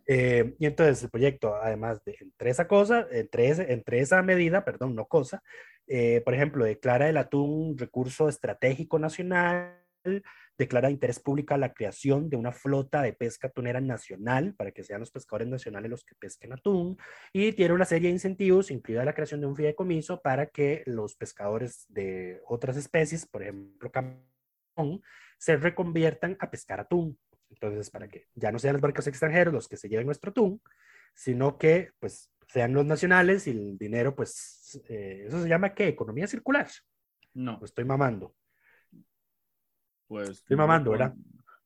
Eh, y entonces el proyecto, además de entre esa cosa, entre, esa medida, perdón, no cosa, eh, por ejemplo, declara el atún recurso estratégico nacional, declara de interés público la creación de una flota de pesca tunera nacional para que sean los pescadores nacionales los que pesquen atún y tiene una serie de incentivos, incluida la creación de un fideicomiso para que los pescadores de otras especies, por ejemplo, camarón, se reconviertan a pescar atún. Entonces, para que ya no sean los barcos extranjeros los que se lleven nuestro atún, sino que pues sean los nacionales y el dinero, pues, eh, eso se llama ¿qué? Economía circular. No. estoy mamando. Pues. Estoy mamando, ¿verdad?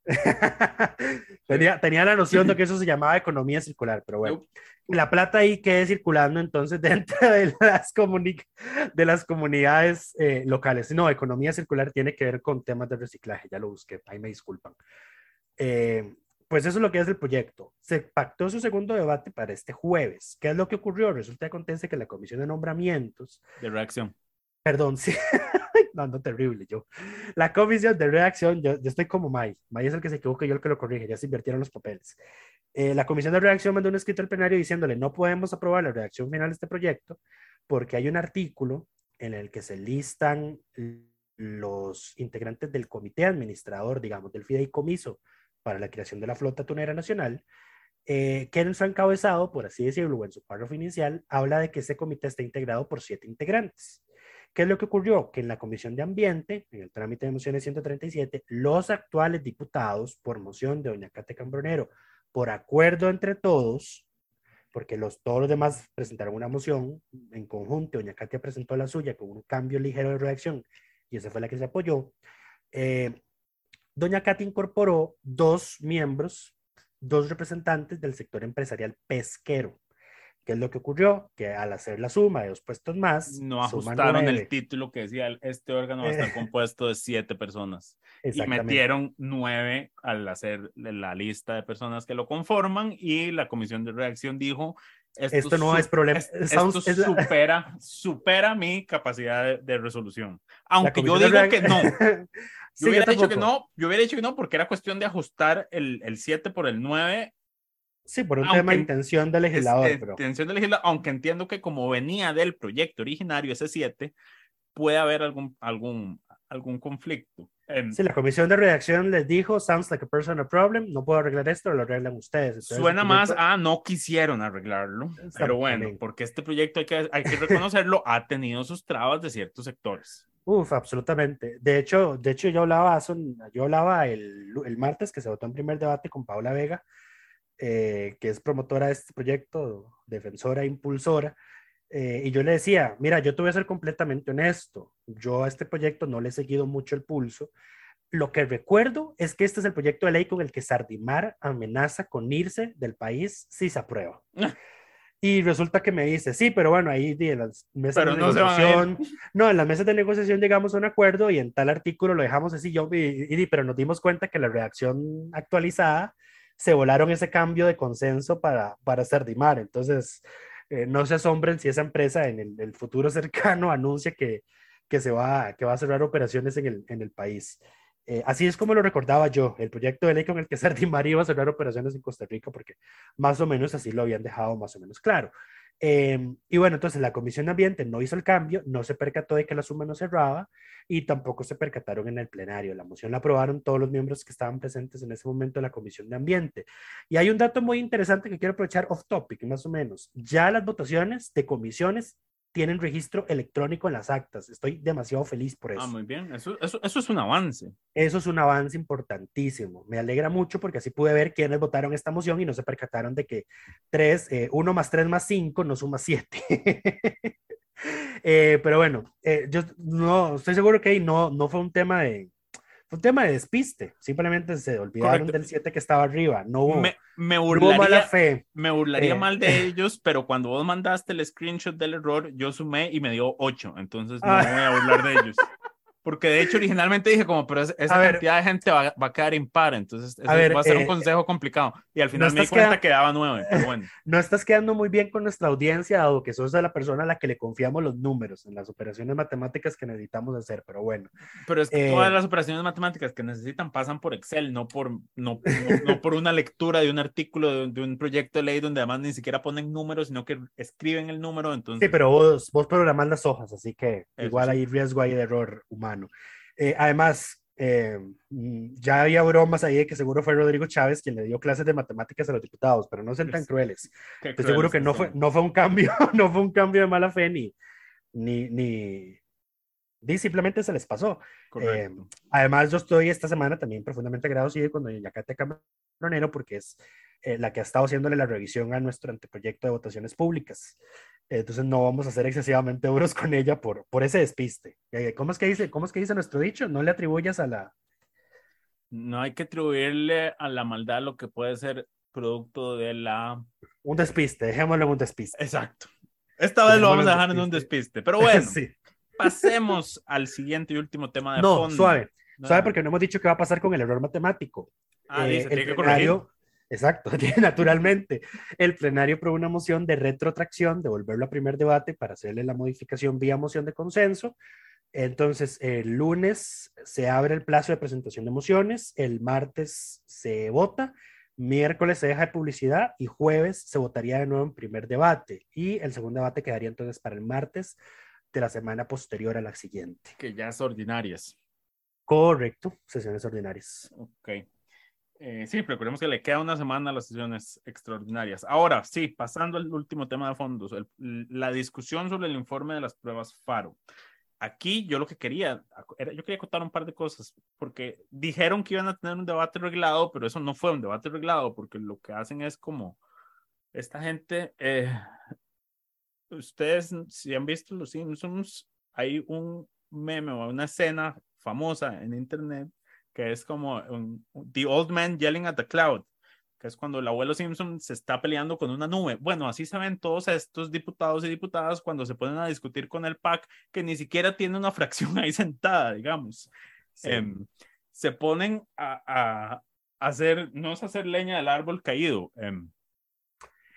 tenía, tenía la noción de que eso se llamaba economía circular, pero bueno. La plata ahí quede circulando entonces dentro de las, de las comunidades eh, locales. No, economía circular tiene que ver con temas de reciclaje, ya lo busqué, ahí me disculpan. Eh, pues eso es lo que es el proyecto. Se pactó su segundo debate para este jueves. ¿Qué es lo que ocurrió? Resulta que acontece que la Comisión de Nombramientos... De reacción. Perdón, sí. no, no, terrible, yo. La comisión de reacción, yo, estoy como May. May es el que se equivoca y yo el que lo corrige, ya se invirtieron los papeles. Eh, la comisión de reacción mandó un escrito al plenario diciéndole, no podemos aprobar la redacción final de este proyecto porque hay un artículo en el que se listan los integrantes del comité administrador, digamos, del fideicomiso para la creación de la flota tunera nacional, eh, que en su encabezado, por así decirlo, en su párrafo inicial, habla de que ese comité está integrado por siete integrantes. ¿Qué es lo que ocurrió? Que en la Comisión de Ambiente, en el trámite de mociones 137, los actuales diputados, por moción de doña Cate Cambronero, por acuerdo entre todos, porque los, todos los demás presentaron una moción en conjunto, doña Katia presentó la suya con un cambio ligero de redacción y esa fue la que se apoyó. Eh, doña Katia incorporó dos miembros, dos representantes del sector empresarial pesquero. ¿Qué es lo que ocurrió? Que al hacer la suma de dos puestos más, no ajustaron el título que decía este órgano va a estar eh. compuesto de siete personas y metieron nueve al hacer la lista de personas que lo conforman y la comisión de reacción dijo esto, no es problema. esto supera, supera mi capacidad de, resolución. Aunque yo digo que no. Yo hubiera dicho que no, yo hubiera dicho que no porque era cuestión de ajustar el, el 7 por el 9 Sí, por un tema de intención del legislador. Es, pero... Intención del legislador, aunque entiendo que como venía del proyecto originario, ese 7, puede haber algún, algún, algún conflicto. Sí, la comisión de redacción les dijo, sounds like a personal problem, no puedo arreglar esto, lo arreglan ustedes. Suena más a no quisieron arreglarlo, pero bueno, porque este proyecto hay que, hay que reconocerlo, ha tenido sus trabas de ciertos sectores. Uf, absolutamente. De hecho, de hecho yo hablaba, yo hablaba el, el martes que se votó en primer debate con Paula Vega, eh, que es promotora de este proyecto, defensora, impulsora, eh, y yo le decía, mira, yo te voy a ser completamente honesto, yo a este proyecto no le he seguido mucho el pulso. Lo que recuerdo es que este es el proyecto de ley con el que Sardimar amenaza con irse del país si se aprueba. Y resulta que me dice, sí, pero bueno, ahí en las mesas de negociación, no, en las mesas de negociación llegamos a un acuerdo y en tal artículo lo dejamos así, yo, y, pero nos dimos cuenta que la redacción actualizada se volaron ese cambio de consenso para, para Sardimar. Entonces, eh, no se asombren si esa empresa en el, futuro cercano anuncia que, que, se va, que va a cerrar operaciones en el, en el país. Eh, así es como lo recordaba yo, el proyecto de ley con el que Sardimar iba a cerrar operaciones en Costa Rica, porque más o menos así lo habían dejado más o menos claro. Em, y bueno, entonces la Comisión de Ambiente no hizo el cambio, no se percató de que la suma no cerraba y tampoco se percataron en el plenario. La moción la aprobaron todos los miembros que estaban presentes en ese momento de la Comisión de Ambiente. Y hay un dato muy interesante que quiero aprovechar off topic, más o menos. Ya las votaciones de comisiones tienen registro electrónico en las actas. Estoy demasiado feliz por ah, eso. Ah, muy bien. Eso, eso, eso, es un avance. Eso es un avance importantísimo. Me alegra mucho porque así pude ver quiénes votaron esta moción y no se percataron de que 3, eh, 1 más 3 más 5 no suma 7. eh, pero bueno, eh, yo no estoy seguro que no, no fue un tema de, un tema de despiste. Simplemente se olvidaron del 7 que estaba arriba. No hubo, me, me burlaría, mala fe. Me burlaría eh, mal de ellos, pero cuando vos mandaste el screenshot del error, yo sumé y me dio 8. Entonces no ah. me voy a burlar de ellos. Porque de hecho originalmente dije como, pero esa cantidad de gente va, va, a quedar impar, entonces eso va a ser un eh, consejo complicado. Y al final me di cuenta que daba nueve, pero bueno. No estás quedando muy bien con nuestra audiencia, dado que sos de la persona a la que le confiamos los números en las operaciones matemáticas que necesitamos hacer, pero bueno. Pero es que todas eh, las operaciones matemáticas que necesitan pasan por Excel, no por, no, no, por una lectura de un artículo, de, un proyecto de ley donde además ni siquiera ponen números, sino que escriben el número, entonces... Sí, pero vos, vos programás las hojas, así que igual hay riesgo de error humano. Eh, además, eh, ya había bromas ahí de que seguro fue Rodrigo Chávez quien le dio clases de matemáticas a los diputados, pero no sean tan crueles. Estoy seguro que no fue, no fue un cambio, no fue un cambio de mala fe ni, ni, ni, simplemente se les pasó. Eh, además, yo estoy esta semana también profundamente agradecido con doña Yacate Camaronero porque es la que ha estado haciéndole la revisión a nuestro anteproyecto de votaciones públicas. Entonces no vamos a ser excesivamente duros con ella por, por ese despiste. ¿Cómo es, que dice, ¿Cómo es que dice nuestro dicho? No le atribuyas a la... No hay que atribuirle a la maldad lo que puede ser producto de la... Un despiste, dejémoslo en un despiste. Exacto. Esta vez lo vamos a dejar en un despiste. Pero bueno, sí. pasemos al siguiente y último tema de no, suave. Suave porque no hemos dicho qué va a pasar con el error matemático. Ah, dice, eh, tiene que Exacto, naturalmente. El plenario aprobó una moción de retrotracción, devolverlo a primer debate para hacerle la modificación vía moción de consenso. Entonces, el lunes se abre el plazo de presentación de mociones, el martes se vota, miércoles se deja de publicidad y jueves se votaría de nuevo en primer debate. Y el segundo debate quedaría entonces para el martes de la semana posterior a la siguiente. Que ya es ordinarias. Correcto, sesiones ordinarias. Ok. Eh, sí, recordemos que le queda una semana a las sesiones extraordinarias. Ahora, sí, pasando al último tema de fondos, la discusión sobre el informe de las pruebas FARO. Aquí yo lo que quería, era, yo quería contar un par de cosas, porque dijeron que iban a tener un debate reglado, pero eso no fue un debate reglado, porque lo que hacen es como, esta gente, eh, ustedes si han visto los Simpsons, hay un meme o una escena famosa en internet que es como un, The Old Man Yelling at the Cloud, que es cuando el abuelo Simpson se está peleando con una nube. Bueno, así se ven todos estos diputados y diputadas cuando se ponen a discutir con el PAC, que ni siquiera tiene una fracción ahí sentada, digamos. Em, se ponen a, a, hacer, no es hacer leña del árbol caído. Em,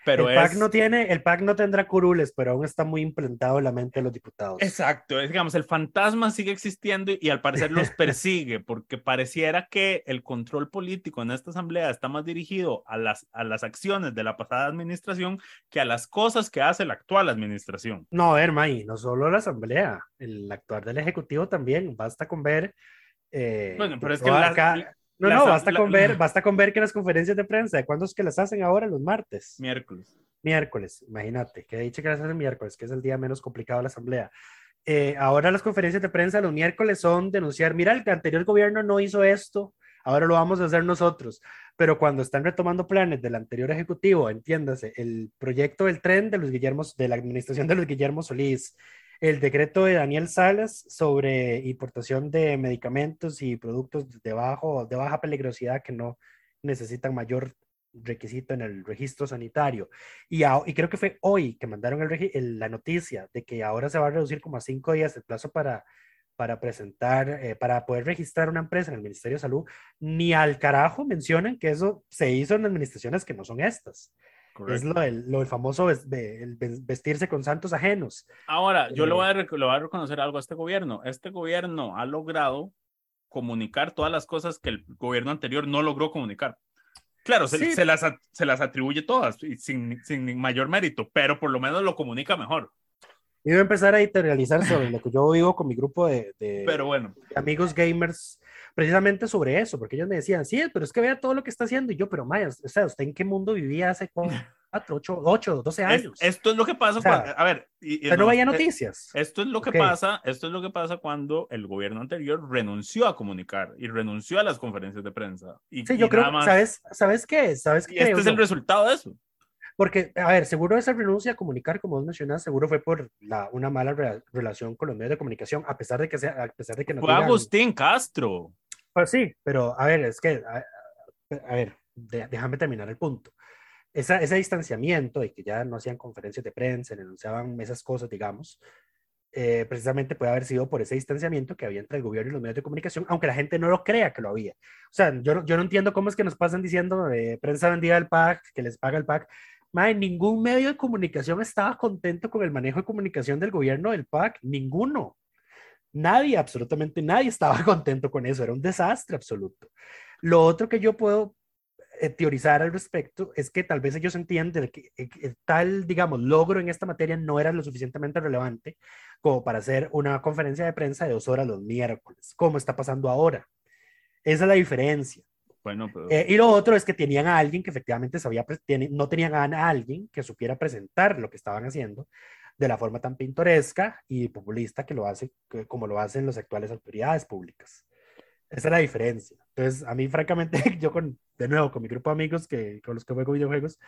pero el, PAC no tiene, el PAC no tendrá curules, pero aún está muy implantado en la mente de los diputados. Exacto, digamos, el fantasma sigue existiendo y, al parecer los persigue, porque pareciera que el control político en esta asamblea está más dirigido a las, a las acciones de la pasada administración que a las cosas que hace la actual administración. No, Hermay, no solo la asamblea, el actual del Ejecutivo también, basta con ver... Eh, bueno, pero es que la, no, no, basta, con ver, basta con ver que las conferencias de prensa, ¿cuándo es que las hacen ahora? Los martes. Miércoles. Miércoles, imagínate, que he dicho que las hacen miércoles, que es el día menos complicado de la asamblea. Eh, ahora las conferencias de prensa los miércoles son denunciar, mira, el anterior gobierno no hizo esto, ahora lo vamos a hacer nosotros. Pero cuando están retomando planes del anterior ejecutivo, entiéndase, el proyecto del tren de los Guillermos, de la administración de los Guillermo Solís, el decreto de Daniel Salas sobre importación de medicamentos y productos de, bajo, de baja peligrosidad que no necesitan mayor requisito en el registro sanitario. Y, creo que fue hoy que mandaron la noticia de que ahora se va a reducir como a cinco días el plazo para, para presentar, eh, para poder registrar una empresa en el Ministerio de Salud. Ni al carajo mencionan que eso se hizo en administraciones que no son estas. Es lo del, lo famoso vestirse con santos ajenos. Ahora, yo le, voy a, eh, le voy a reconocer algo a este gobierno. Este gobierno ha logrado comunicar todas las cosas que el gobierno anterior no logró comunicar. Claro, se, las, se las atribuye todas sin, sin mayor mérito, pero por lo menos lo comunica mejor. Iba a empezar a editorializar sobre lo que yo vivo con mi grupo de, pero bueno. amigos gamers, precisamente sobre eso, porque ellos me decían, sí, pero es que vea todo lo que está haciendo. Y yo, pero Maya, o sea, ¿usted en qué mundo vivía hace 4, 8, 8 12 años? esto es lo que pasa cuando, a ver. Y, no, vaya noticias. Esto es lo que pasa, esto es lo que pasa cuando el gobierno anterior renunció a comunicar y renunció a las conferencias de prensa. Y, sí, yo creo, ¿sabes, ¿sabes qué? ¿Sabes qué? este es el resultado de eso. Porque, a ver, seguro esa renuncia a comunicar, como vos mencionas, seguro fue por la, una mala relación con los medios de comunicación, a pesar de que, sea, a pesar de que no Fue Agustín Castro. Pues sí, pero a ver, es que, a, ver, déjame terminar el punto. Esa, ese distanciamiento de que ya no hacían conferencias de prensa, anunciaban esas cosas, digamos, eh, precisamente puede haber sido por ese distanciamiento que había entre el gobierno y los medios de comunicación, aunque la gente no lo crea que lo había. O sea, yo, yo no entiendo cómo es que nos pasan diciendo eh, prensa vendida del PAC, que les paga el PAC, ningún medio de comunicación estaba contento con el manejo de comunicación del gobierno del PAC, ninguno. Nadie, absolutamente nadie estaba contento con eso, era un desastre absoluto. Lo otro que yo puedo eh, teorizar al respecto es que tal vez ellos entienden que, eh, que, tal, digamos, logro en esta materia no era lo suficientemente relevante como para hacer una conferencia de prensa de dos horas los miércoles, como está pasando ahora. Esa es la diferencia. Bueno, eh, y lo otro es que tenían a alguien que efectivamente sabía, no tenían a alguien que supiera presentar lo que estaban haciendo de la forma tan pintoresca y populista que lo hace, como lo hacen las actuales autoridades públicas. Esa es la diferencia. Entonces, a mí, francamente, yo con, de nuevo, con mi grupo de amigos que, con los que juego videojuegos,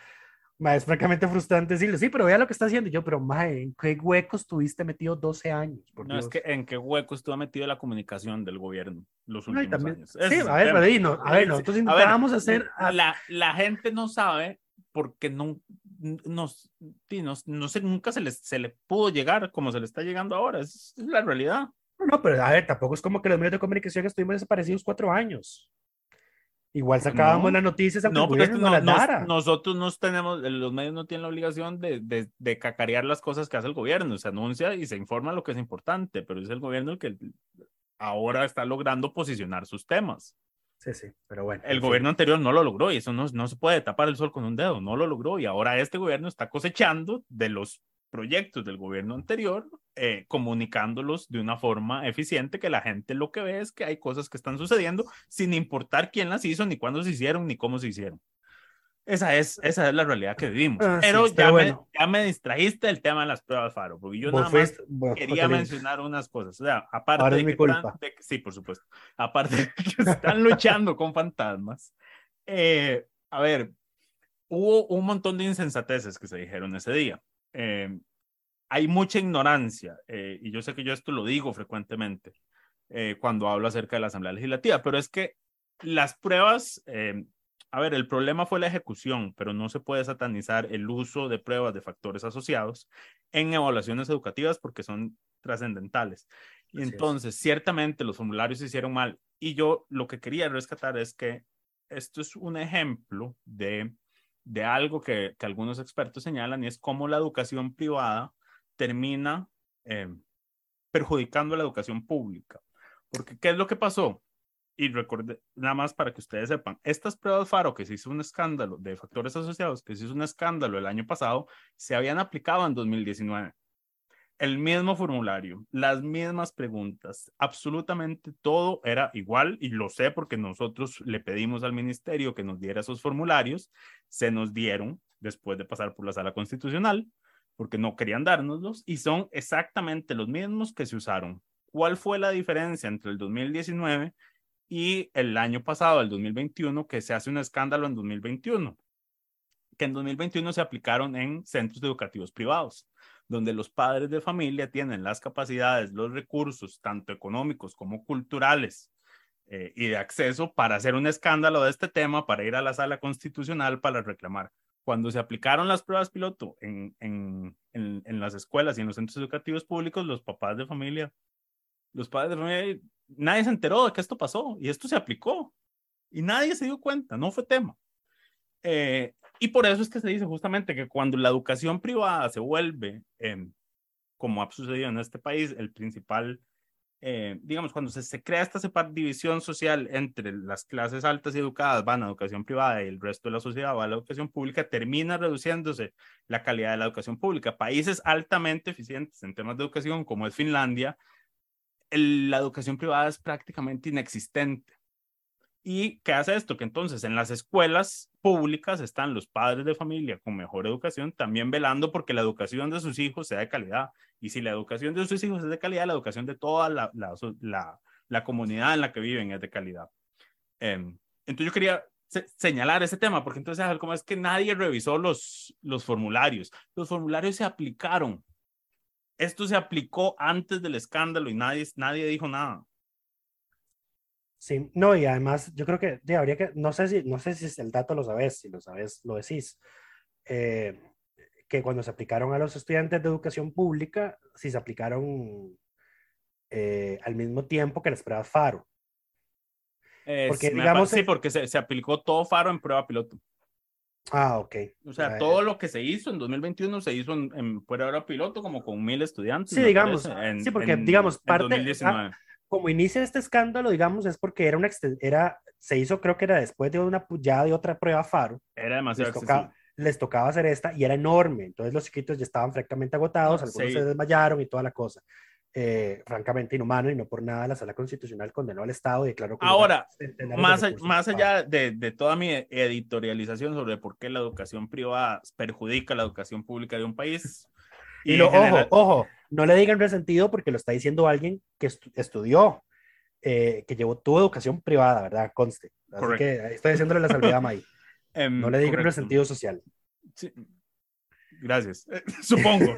es francamente frustrante decirle, sí, pero vea lo que está haciendo. Y yo, pero ma, ¿en qué huecos estuviste metido 12 años? no, es que en qué huecos estuvo metido la comunicación del gobierno los últimos años. Sí, a ver, pero no, a ver, nosotros intentábamos hacer... La, la gente no sabe porque no, nos, no, sé, nunca se, les, se le pudo llegar como se le está llegando ahora. Es, es la realidad. No, pero a ver, tampoco es como que los medios de comunicación estuvimos desaparecidos cuatro años. Igual sacábamos las noticias no, porque no, no, nosotros no tenemos, los medios no tienen la obligación de, de, de, cacarear las cosas que hace el gobierno, se anuncia y se informa lo que es importante, pero es el gobierno el que ahora está logrando posicionar sus temas. Sí, sí, pero bueno. El gobierno anterior no lo logró y eso no, no se puede tapar el sol con un dedo, no lo logró y ahora este gobierno está cosechando de los proyectos del gobierno anterior, eh, comunicándolos de una forma eficiente, que la gente lo que ve es que hay cosas que están sucediendo sin importar quién las hizo, ni cuándo se hicieron, ni cómo se hicieron. Esa es, esa es la realidad que vivimos. Ah, pero, ya, me, ya, me, distraíste del tema de las pruebas Faro, porque yo nada más quería mencionar unas cosas. O sea, aparte de que, culpa. sí, por supuesto. Aparte de que están luchando con fantasmas. Eh, a ver, hubo un montón de insensateces que se dijeron ese día. Eh, hay mucha ignorancia, eh, y yo sé que yo esto lo digo frecuentemente eh, cuando hablo acerca de la Asamblea Legislativa, pero es que las pruebas, a ver, el problema fue la ejecución, pero no se puede satanizar el uso de pruebas de factores asociados en evaluaciones educativas porque son trascendentales. Y entonces, ciertamente los formularios se hicieron mal. Y yo lo que quería rescatar es que esto es un ejemplo de de algo que, algunos expertos señalan y es cómo la educación privada termina eh, perjudicando la educación pública. Porque, ¿qué es lo que pasó? Y recuerde, nada más para que ustedes sepan, estas pruebas FARO que se hizo un escándalo de factores asociados, que se hizo un escándalo el año pasado, se habían aplicado en 2019 el mismo formulario, las mismas preguntas, absolutamente todo era igual y lo sé porque nosotros le pedimos al ministerio que nos diera esos formularios, se nos dieron después de pasar por la sala constitucional porque no querían dárnoslos y son exactamente los mismos que se usaron. ¿Cuál fue la diferencia entre el 2019 y el año pasado, el 2021, que se hace un escándalo en 2021? Que en 2021 se aplicaron en centros educativos privados donde los padres de familia tienen las capacidades, los recursos, tanto económicos como culturales, eh, y de acceso para hacer un escándalo de este tema, para ir a la sala constitucional para reclamar. Cuando se aplicaron las pruebas piloto en, en, en, las escuelas y en los centros educativos públicos, los papás de familia, los padres de familia, nadie se enteró de que esto pasó y esto se aplicó y nadie se dio cuenta, no fue tema. Eh, y por eso es que se dice justamente que cuando la educación privada se vuelve, em, como ha sucedido en este país, el principal eh, digamos, cuando se, se crea esta división social entre las clases altas y educadas van a educación privada y el resto de la sociedad va a la educación pública, termina reduciéndose la calidad de la educación pública. Países altamente eficientes en temas de educación, como es Finlandia, la educación privada es prácticamente inexistente. ¿Y qué hace esto? Que entonces en las escuelas públicas están los padres de familia con mejor educación, también velando porque la educación de sus hijos sea de calidad. Y si la educación de sus hijos es de calidad, la educación de toda la, la, la, comunidad en la que viven es de calidad. Em, entonces yo quería señalar ese tema, porque entonces, como es que nadie revisó los, los formularios. Los formularios se aplicaron. Esto se aplicó antes del escándalo y nadie, nadie dijo nada. Sí, no, y además yo creo que habría que, no sé si, no sé si el dato lo sabes, si lo sabes, lo decís, eh, que cuando se aplicaron a los estudiantes de educación pública, si se aplicaron eh, al mismo tiempo que las pruebas FARO. porque, digamos, sí, porque se, se, aplicó todo FARO en prueba piloto. Ah, ok. O sea, todo lo que se hizo en 2021 se hizo en, en prueba piloto como con mil estudiantes. Sí, digamos. sí, porque, digamos, parte como inicia este escándalo, digamos, es porque era una era, se hizo, creo que era después de una ya de otra prueba FARO. Era demasiado les tocaba, les tocaba hacer esta y era enorme. Entonces los chiquitos ya estaban francamente agotados, algunos se desmayaron y toda la cosa. Eh, francamente inhumano y no por nada la sala constitucional condenó al Estado y declaró Ahora, más, más allá de, de, toda mi editorialización sobre por qué la educación privada perjudica la educación pública de un país. Y, lo, ojo, ojo, no le digan resentido porque lo está diciendo alguien que estudió, eh, que llevó, tuvo educación privada, ¿verdad? Conste. Así que estoy haciéndole la salvedad a May. Em, no le digan resentido social. Gracias. Eh, supongo.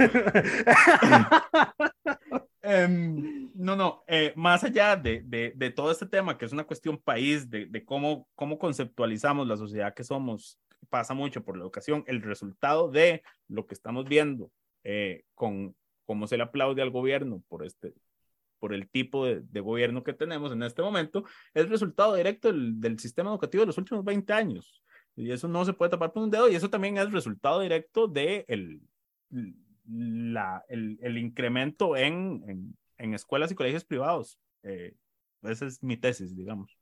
Em, no, no, eh, más allá de, de, todo este tema, que es una cuestión país, de, cómo, cómo conceptualizamos la sociedad que somos, pasa mucho por la educación, el resultado de lo que estamos viendo con cómo se le aplaude al gobierno por este por el tipo de, gobierno que tenemos en este momento, es resultado directo del, sistema educativo de los últimos 20 años. Y eso no se puede tapar con un dedo, y eso también es resultado directo de el, la, el, el incremento en, en, en, escuelas y colegios privados. Eh, esa es mi tesis, digamos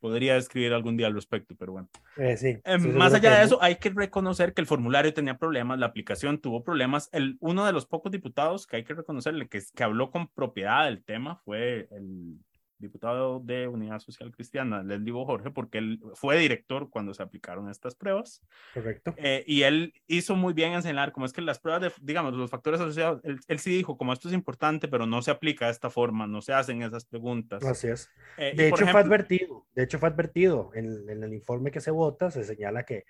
podría escribir algún día al respecto, pero bueno. Eh, em, más allá de eso, hay que reconocer que el formulario tenía problemas, la aplicación tuvo problemas. El, uno de los pocos diputados que hay que reconocerle que, que habló con propiedad del tema fue el diputado de Unidad Social Cristiana, Leslie Jorge, porque él fue director cuando se aplicaron estas pruebas. Correcto. Eh, y él hizo muy bien enseñar cómo es que las pruebas de, digamos, los factores asociados, él, sí dijo, como esto es importante, pero no se aplica de esta forma, no se hacen esas preguntas. Así es. Eh, de hecho, fue advertido, de hecho fue advertido en, en, el informe que se vota, se señala que,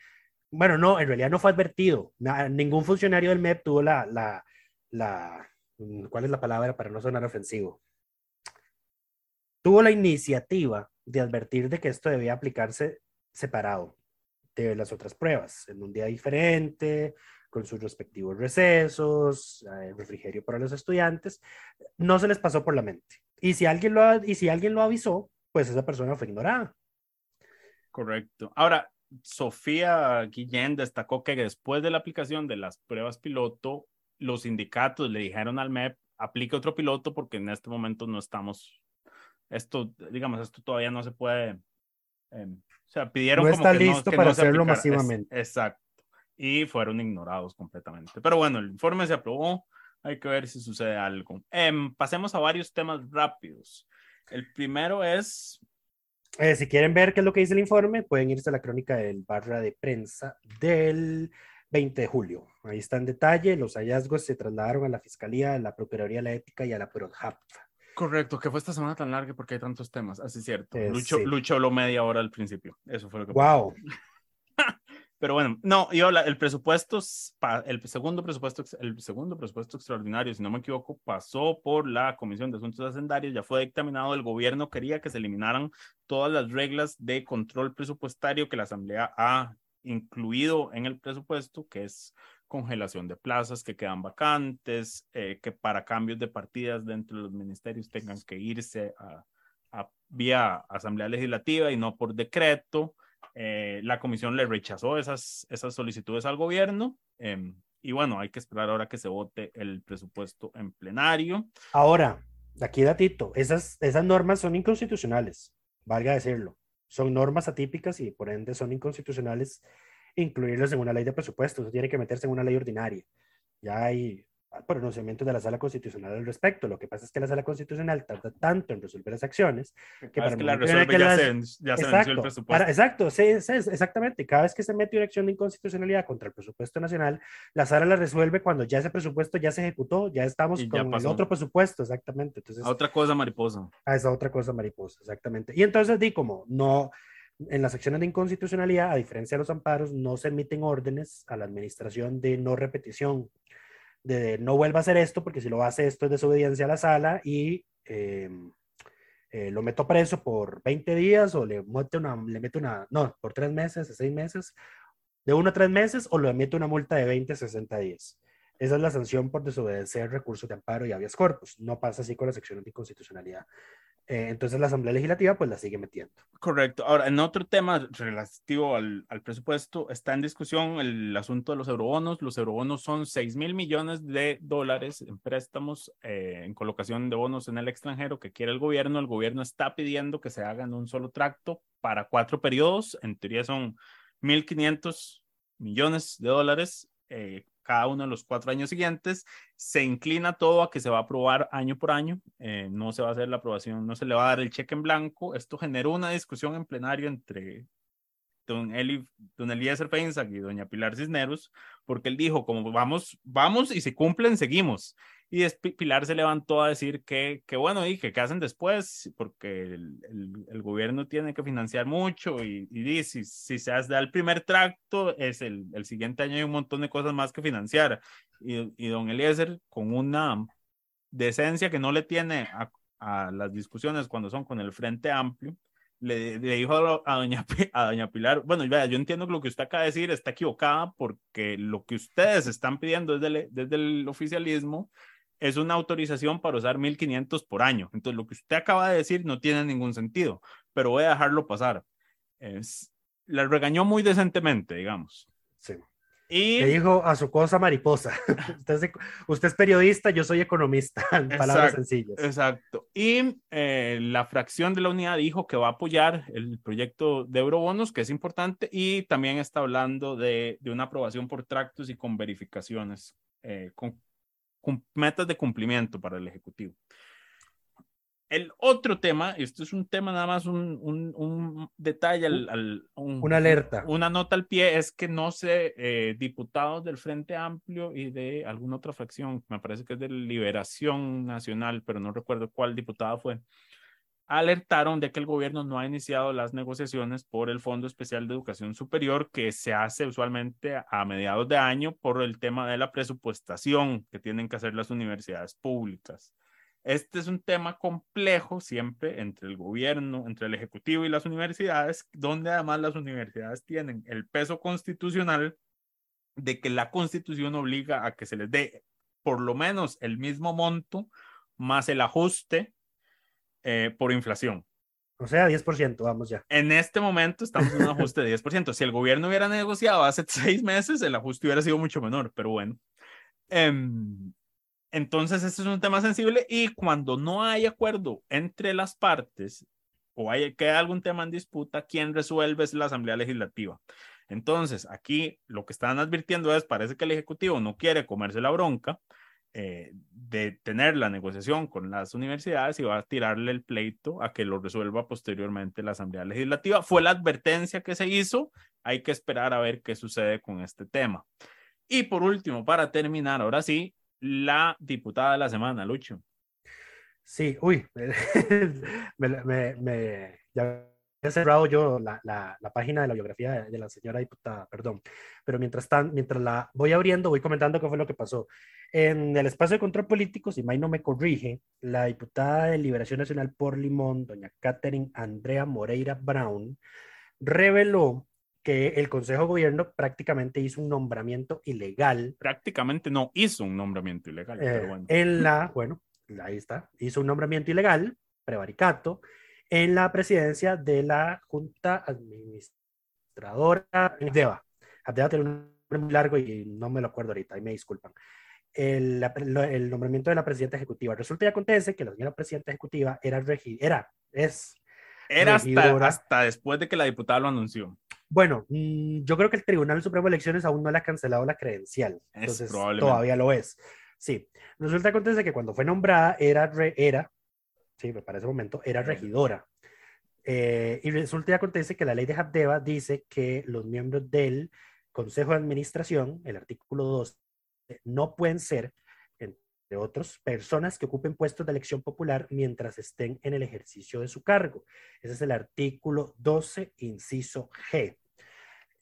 bueno, no, en realidad no fue advertido, ningún funcionario del MEP tuvo la, la, la, ¿cuál es la palabra para no sonar ofensivo? Tuvo la iniciativa de advertir de que esto debía aplicarse separado de las otras pruebas, en un día diferente, con sus respectivos recesos, el eh, refrigerio para los estudiantes, no se les pasó por la mente. Y si alguien lo, y si alguien lo avisó, pues esa persona fue ignorada. Correcto. Ahora, Sofía Guillén destacó que después de la aplicación de las pruebas piloto, los sindicatos le dijeron al MEP, aplique otro piloto porque en este momento no estamos esto, digamos, esto todavía no se puede, eh, o sea, pidieron no como está listo para hacerlo masivamente. exacto. Y fueron ignorados completamente. Pero bueno, el informe se aprobó. Hay que ver si sucede algo. Eh, pasemos a varios temas rápidos. El primero es... Eh, si quieren ver qué es lo que dice el informe, pueden irse a la crónica del barra de prensa del 20 de julio. Ahí está en detalle. Los hallazgos se trasladaron a la Fiscalía, a la Procuraduría de la Ética y a la PROHAP. Correcto, que fue esta semana tan larga porque hay tantos temas, así es cierto. Eh, Lucho, Lucho habló media hora al principio, eso fue lo que Wow. Pero bueno, no, yo el presupuesto, el segundo presupuesto, el segundo presupuesto extraordinario, si no me equivoco, pasó por la Comisión de Asuntos Hacendarios, ya fue dictaminado, el gobierno quería que se eliminaran todas las reglas de control presupuestario que la Asamblea ha incluido en el presupuesto, que es congelación de plazas que quedan vacantes, eh, que para cambios de partidas dentro de los ministerios tengan que irse a, vía Asamblea Legislativa y no por decreto. Eh, la comisión le rechazó esas, esas solicitudes al gobierno em, y bueno, hay que esperar ahora que se vote el presupuesto en plenario. Ahora, aquí datito, esas, esas normas son inconstitucionales, valga decirlo. Son normas atípicas y por ende son inconstitucionales incluirlas en una ley de presupuesto. Eso tiene que meterse en una ley ordinaria. Ya hay pronunciamiento de la Sala Constitucional al respecto. Lo que pasa es que la Sala Constitucional tarda tanto en resolver esas acciones que para que la resuelve ya, se, ya exacto, el presupuesto. exacto, sí, exactamente. Cada vez que se mete una acción de inconstitucionalidad contra el presupuesto nacional, la Sala la resuelve cuando ya ese presupuesto ya se ejecutó, ya estamos con el otro presupuesto, exactamente. Entonces, a otra cosa mariposa. A esa otra cosa mariposa, exactamente. Y entonces di como, no, en las acciones de inconstitucionalidad, a diferencia de los amparos, no se emiten órdenes a la administración de no repetición de no vuelva a hacer esto, porque si lo hace esto es desobediencia a la sala y eh, eh, lo meto preso por 20 días o le mete una, le meto una, no, por tres meses, seis meses, de uno a tres meses o le meto una multa de 20 a 60 días. Esa es la sanción por desobedecer recursos de amparo y habeas corpus. No pasa así con las acciones de inconstitucionalidad. Eh, entonces la Asamblea Legislativa pues la sigue metiendo. Correcto. Ahora, en otro tema relativo al, presupuesto, está en discusión el asunto de los eurobonos. Los eurobonos son 6 mil millones de dólares en préstamos eh, en colocación de bonos en el extranjero que quiere el gobierno. El gobierno está pidiendo que se hagan un solo tracto para cuatro periodos. En teoría son 1.500 millones de dólares. Eh, cada uno de los cuatro años siguientes. Se inclina todo a que se va a aprobar año por año. Eh, no se va a hacer la aprobación, no se le va a dar el cheque en blanco. Esto generó una discusión en plenario entre don, Eli, don Eliezer Feinsack y doña Pilar Cisneros, porque él dijo, como vamos, vamos y se cumplen, seguimos. Y Pilar se levantó a decir que, que bueno, y que qué hacen después, porque el, el, gobierno tiene que financiar mucho y, y si, si se da el primer tracto, es el, el siguiente año hay un montón de cosas más que financiar. Y, y don Eliezer, con una decencia que no le tiene a, las discusiones cuando son con el Frente Amplio, le, le, dijo a, doña, a doña Pilar, bueno, yo entiendo que lo que usted acaba de decir está equivocada porque lo que ustedes están pidiendo desde desde el oficialismo es una autorización para usar 1.500 por año. Entonces, lo que usted acaba de decir no tiene ningún sentido, pero voy a dejarlo pasar. Es, la regañó muy decentemente, digamos. Sí. Y le dijo a su cosa mariposa. usted, es, periodista, yo soy economista, en palabras sencillas. Exacto. Y eh, la fracción de la unidad dijo que va a apoyar el proyecto de eurobonos, que es importante, y también está hablando de, de una aprobación por tractos y con verificaciones, eh, con metas de cumplimiento para el Ejecutivo. El otro tema, esto es un tema nada más, un, un, detalle, al, una alerta. Una nota al pie es que no sé, eh, diputados del Frente Amplio y de alguna otra fracción, me parece que es de Liberación Nacional, pero no recuerdo cuál diputada fue, alertaron de que el gobierno no ha iniciado las negociaciones por el Fondo Especial de Educación Superior que se hace usualmente a mediados de año por el tema de la presupuestación que tienen que hacer las universidades públicas. Este es un tema complejo siempre entre el gobierno, entre el Ejecutivo y las universidades, donde además las universidades tienen el peso constitucional de que la constitución obliga a que se les dé por lo menos el mismo monto más el ajuste eh, por inflación. O sea, 10%, vamos ya. En este momento estamos en un ajuste de 10%. Si el gobierno hubiera negociado hace seis meses, el ajuste hubiera sido mucho menor, pero bueno. Em, entonces, este es un tema sensible y cuando no hay acuerdo entre las partes o hay, queda algún tema en disputa, quien resuelve es la Asamblea Legislativa. Entonces, aquí lo que están advirtiendo es, parece que el Ejecutivo no quiere comerse la bronca, eh, de tener la negociación con las universidades y va a tirarle el pleito a que lo resuelva posteriormente la Asamblea Legislativa. Fue la advertencia que se hizo, hay que esperar a ver qué sucede con este tema. Y por último, para terminar, ahora sí, la diputada de la semana, Lucho. Sí, uy, me, me, ya he cerrado yo la, la, la, página de la biografía de, la señora diputada, perdón, pero mientras, tan, mientras la voy abriendo, voy comentando qué fue lo que pasó. En el espacio de control político, si May no me corrige, la diputada de Liberación Nacional por Limón, doña Catherine Andrea Moreira Brown, reveló que el Consejo de Gobierno prácticamente hizo un nombramiento ilegal. Prácticamente no hizo un nombramiento ilegal. pero eh, bueno. En la, bueno, ahí está, hizo un nombramiento ilegal, prevaricato, en la presidencia de la Junta Administradora Abdeba. Abdeba tiene un nombre muy largo y no me lo acuerdo ahorita, y me disculpan. el, el, nombramiento de la presidenta ejecutiva. Resulta y acontece que la señora presidenta ejecutiva era, era, es era hasta, hasta, después de que la diputada lo anunció. Bueno, mm, yo creo que el Tribunal Supremo de Elecciones aún no le ha cancelado la credencial. Entonces, todavía lo es. Sí. Resulta acontece que cuando fue nombrada era, era sí, para ese momento, era regidora. Eh, y resulta y acontece que la ley de Habdeba dice que los miembros del Consejo de Administración, el artículo 2, no pueden ser de otras personas que ocupen puestos de elección popular mientras estén en el ejercicio de su cargo. Ese es el artículo 12, inciso G.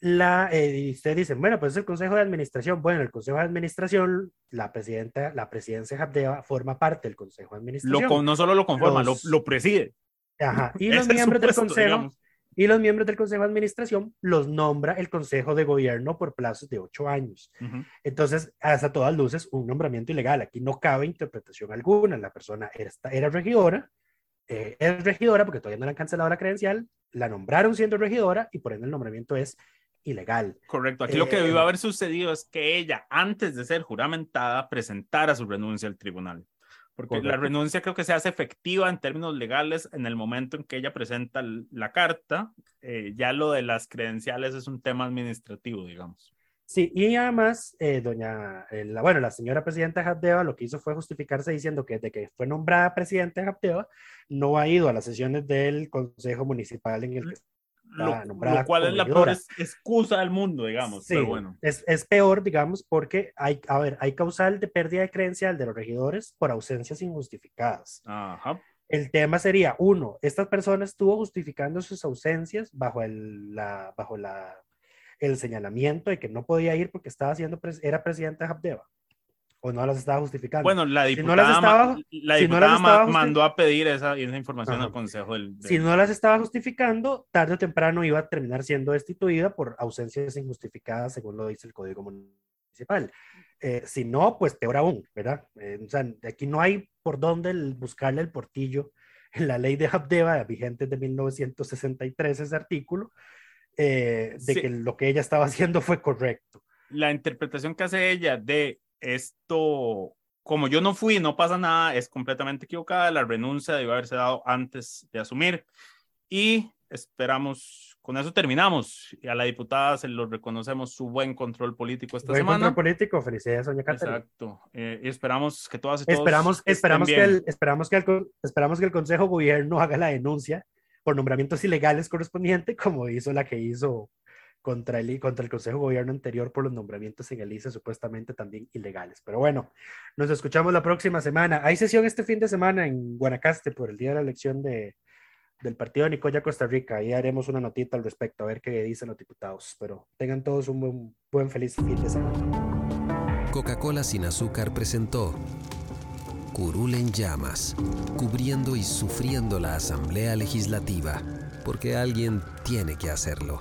La, eh, usted dice, bueno, pues es el Consejo de Administración. Bueno, el Consejo de Administración, la presidenta, la presidencia Habdeba forma parte del Consejo de Administración. no solo lo conforma, lo, lo, preside. Ajá. Y los miembros del Consejo, y los miembros del Consejo de Administración los nombra el Consejo de Gobierno por plazos de ocho años. Entonces, hasta todas luces, un nombramiento ilegal. Aquí no cabe interpretación alguna. La persona era, era regidora, eh, es regidora porque todavía no le han cancelado la credencial, la nombraron siendo regidora y por ende el nombramiento es ilegal. Correcto. Aquí lo que debió eh, haber sucedido es que ella, antes de ser juramentada, presentara su renuncia al tribunal. Porque la renuncia creo que se hace efectiva en términos legales en el momento en que ella presenta la carta. Eh, ya lo de las credenciales es un tema administrativo, digamos. Sí, y además, eh, doña, eh, la, bueno, la señora presidenta Habdeba lo que hizo fue justificarse diciendo que desde que fue nombrada presidenta Habdeba, no ha ido a las sesiones del Consejo Municipal en el que lo, cual es la peor excusa del mundo, digamos. Sí, bueno. es, es, peor, digamos, porque hay, a ver, hay causal de pérdida de credencial de los regidores por ausencias injustificadas. Ajá. El tema sería, uno, esta persona estuvo justificando sus ausencias bajo el, la, bajo la, el señalamiento de que no podía ir porque estaba siendo, era presidente de Habdeba o no las estaba justificando. Bueno, la diputada, la mandó a pedir esa, esa información al Consejo del, Si no las estaba justificando, tarde o temprano iba a terminar siendo destituida por ausencias injustificadas, según lo dice el Código Municipal. Eh, si no, pues peor aún, ¿verdad? Eh, o sea, aquí no hay por dónde buscarle el portillo en la ley de Habdeba, vigente de 1963, ese artículo, eh, de que lo que ella estaba haciendo fue correcto. La interpretación que hace ella de esto, como yo no fui, no pasa nada, es completamente equivocada. La renuncia debe haberse dado antes de asumir. Y esperamos, con eso terminamos. Y a la diputada se lo reconocemos su buen control político esta semana. Buen control político, felicidades, doña Catherine. Exacto. Eh, y esperamos que todas y todos Esperamos, esperamos, que el, esperamos, que el, esperamos que el Consejo Gobierno haga la denuncia por nombramientos ilegales correspondiente, como hizo la que hizo contra el, contra el Consejo de Gobierno anterior por los nombramientos en el ICE supuestamente también ilegales. Pero bueno, nos escuchamos la próxima semana. Hay sesión este fin de semana en Guanacaste por el día de la elección de, del partido de Nicoya, Costa Rica. Ahí haremos una notita al respecto, a ver qué dicen los diputados. Pero tengan todos un buen, buen feliz fin de semana. Coca-Cola sin azúcar presentó Curul en llamas, cubriendo y sufriendo la Asamblea Legislativa porque alguien tiene que hacerlo.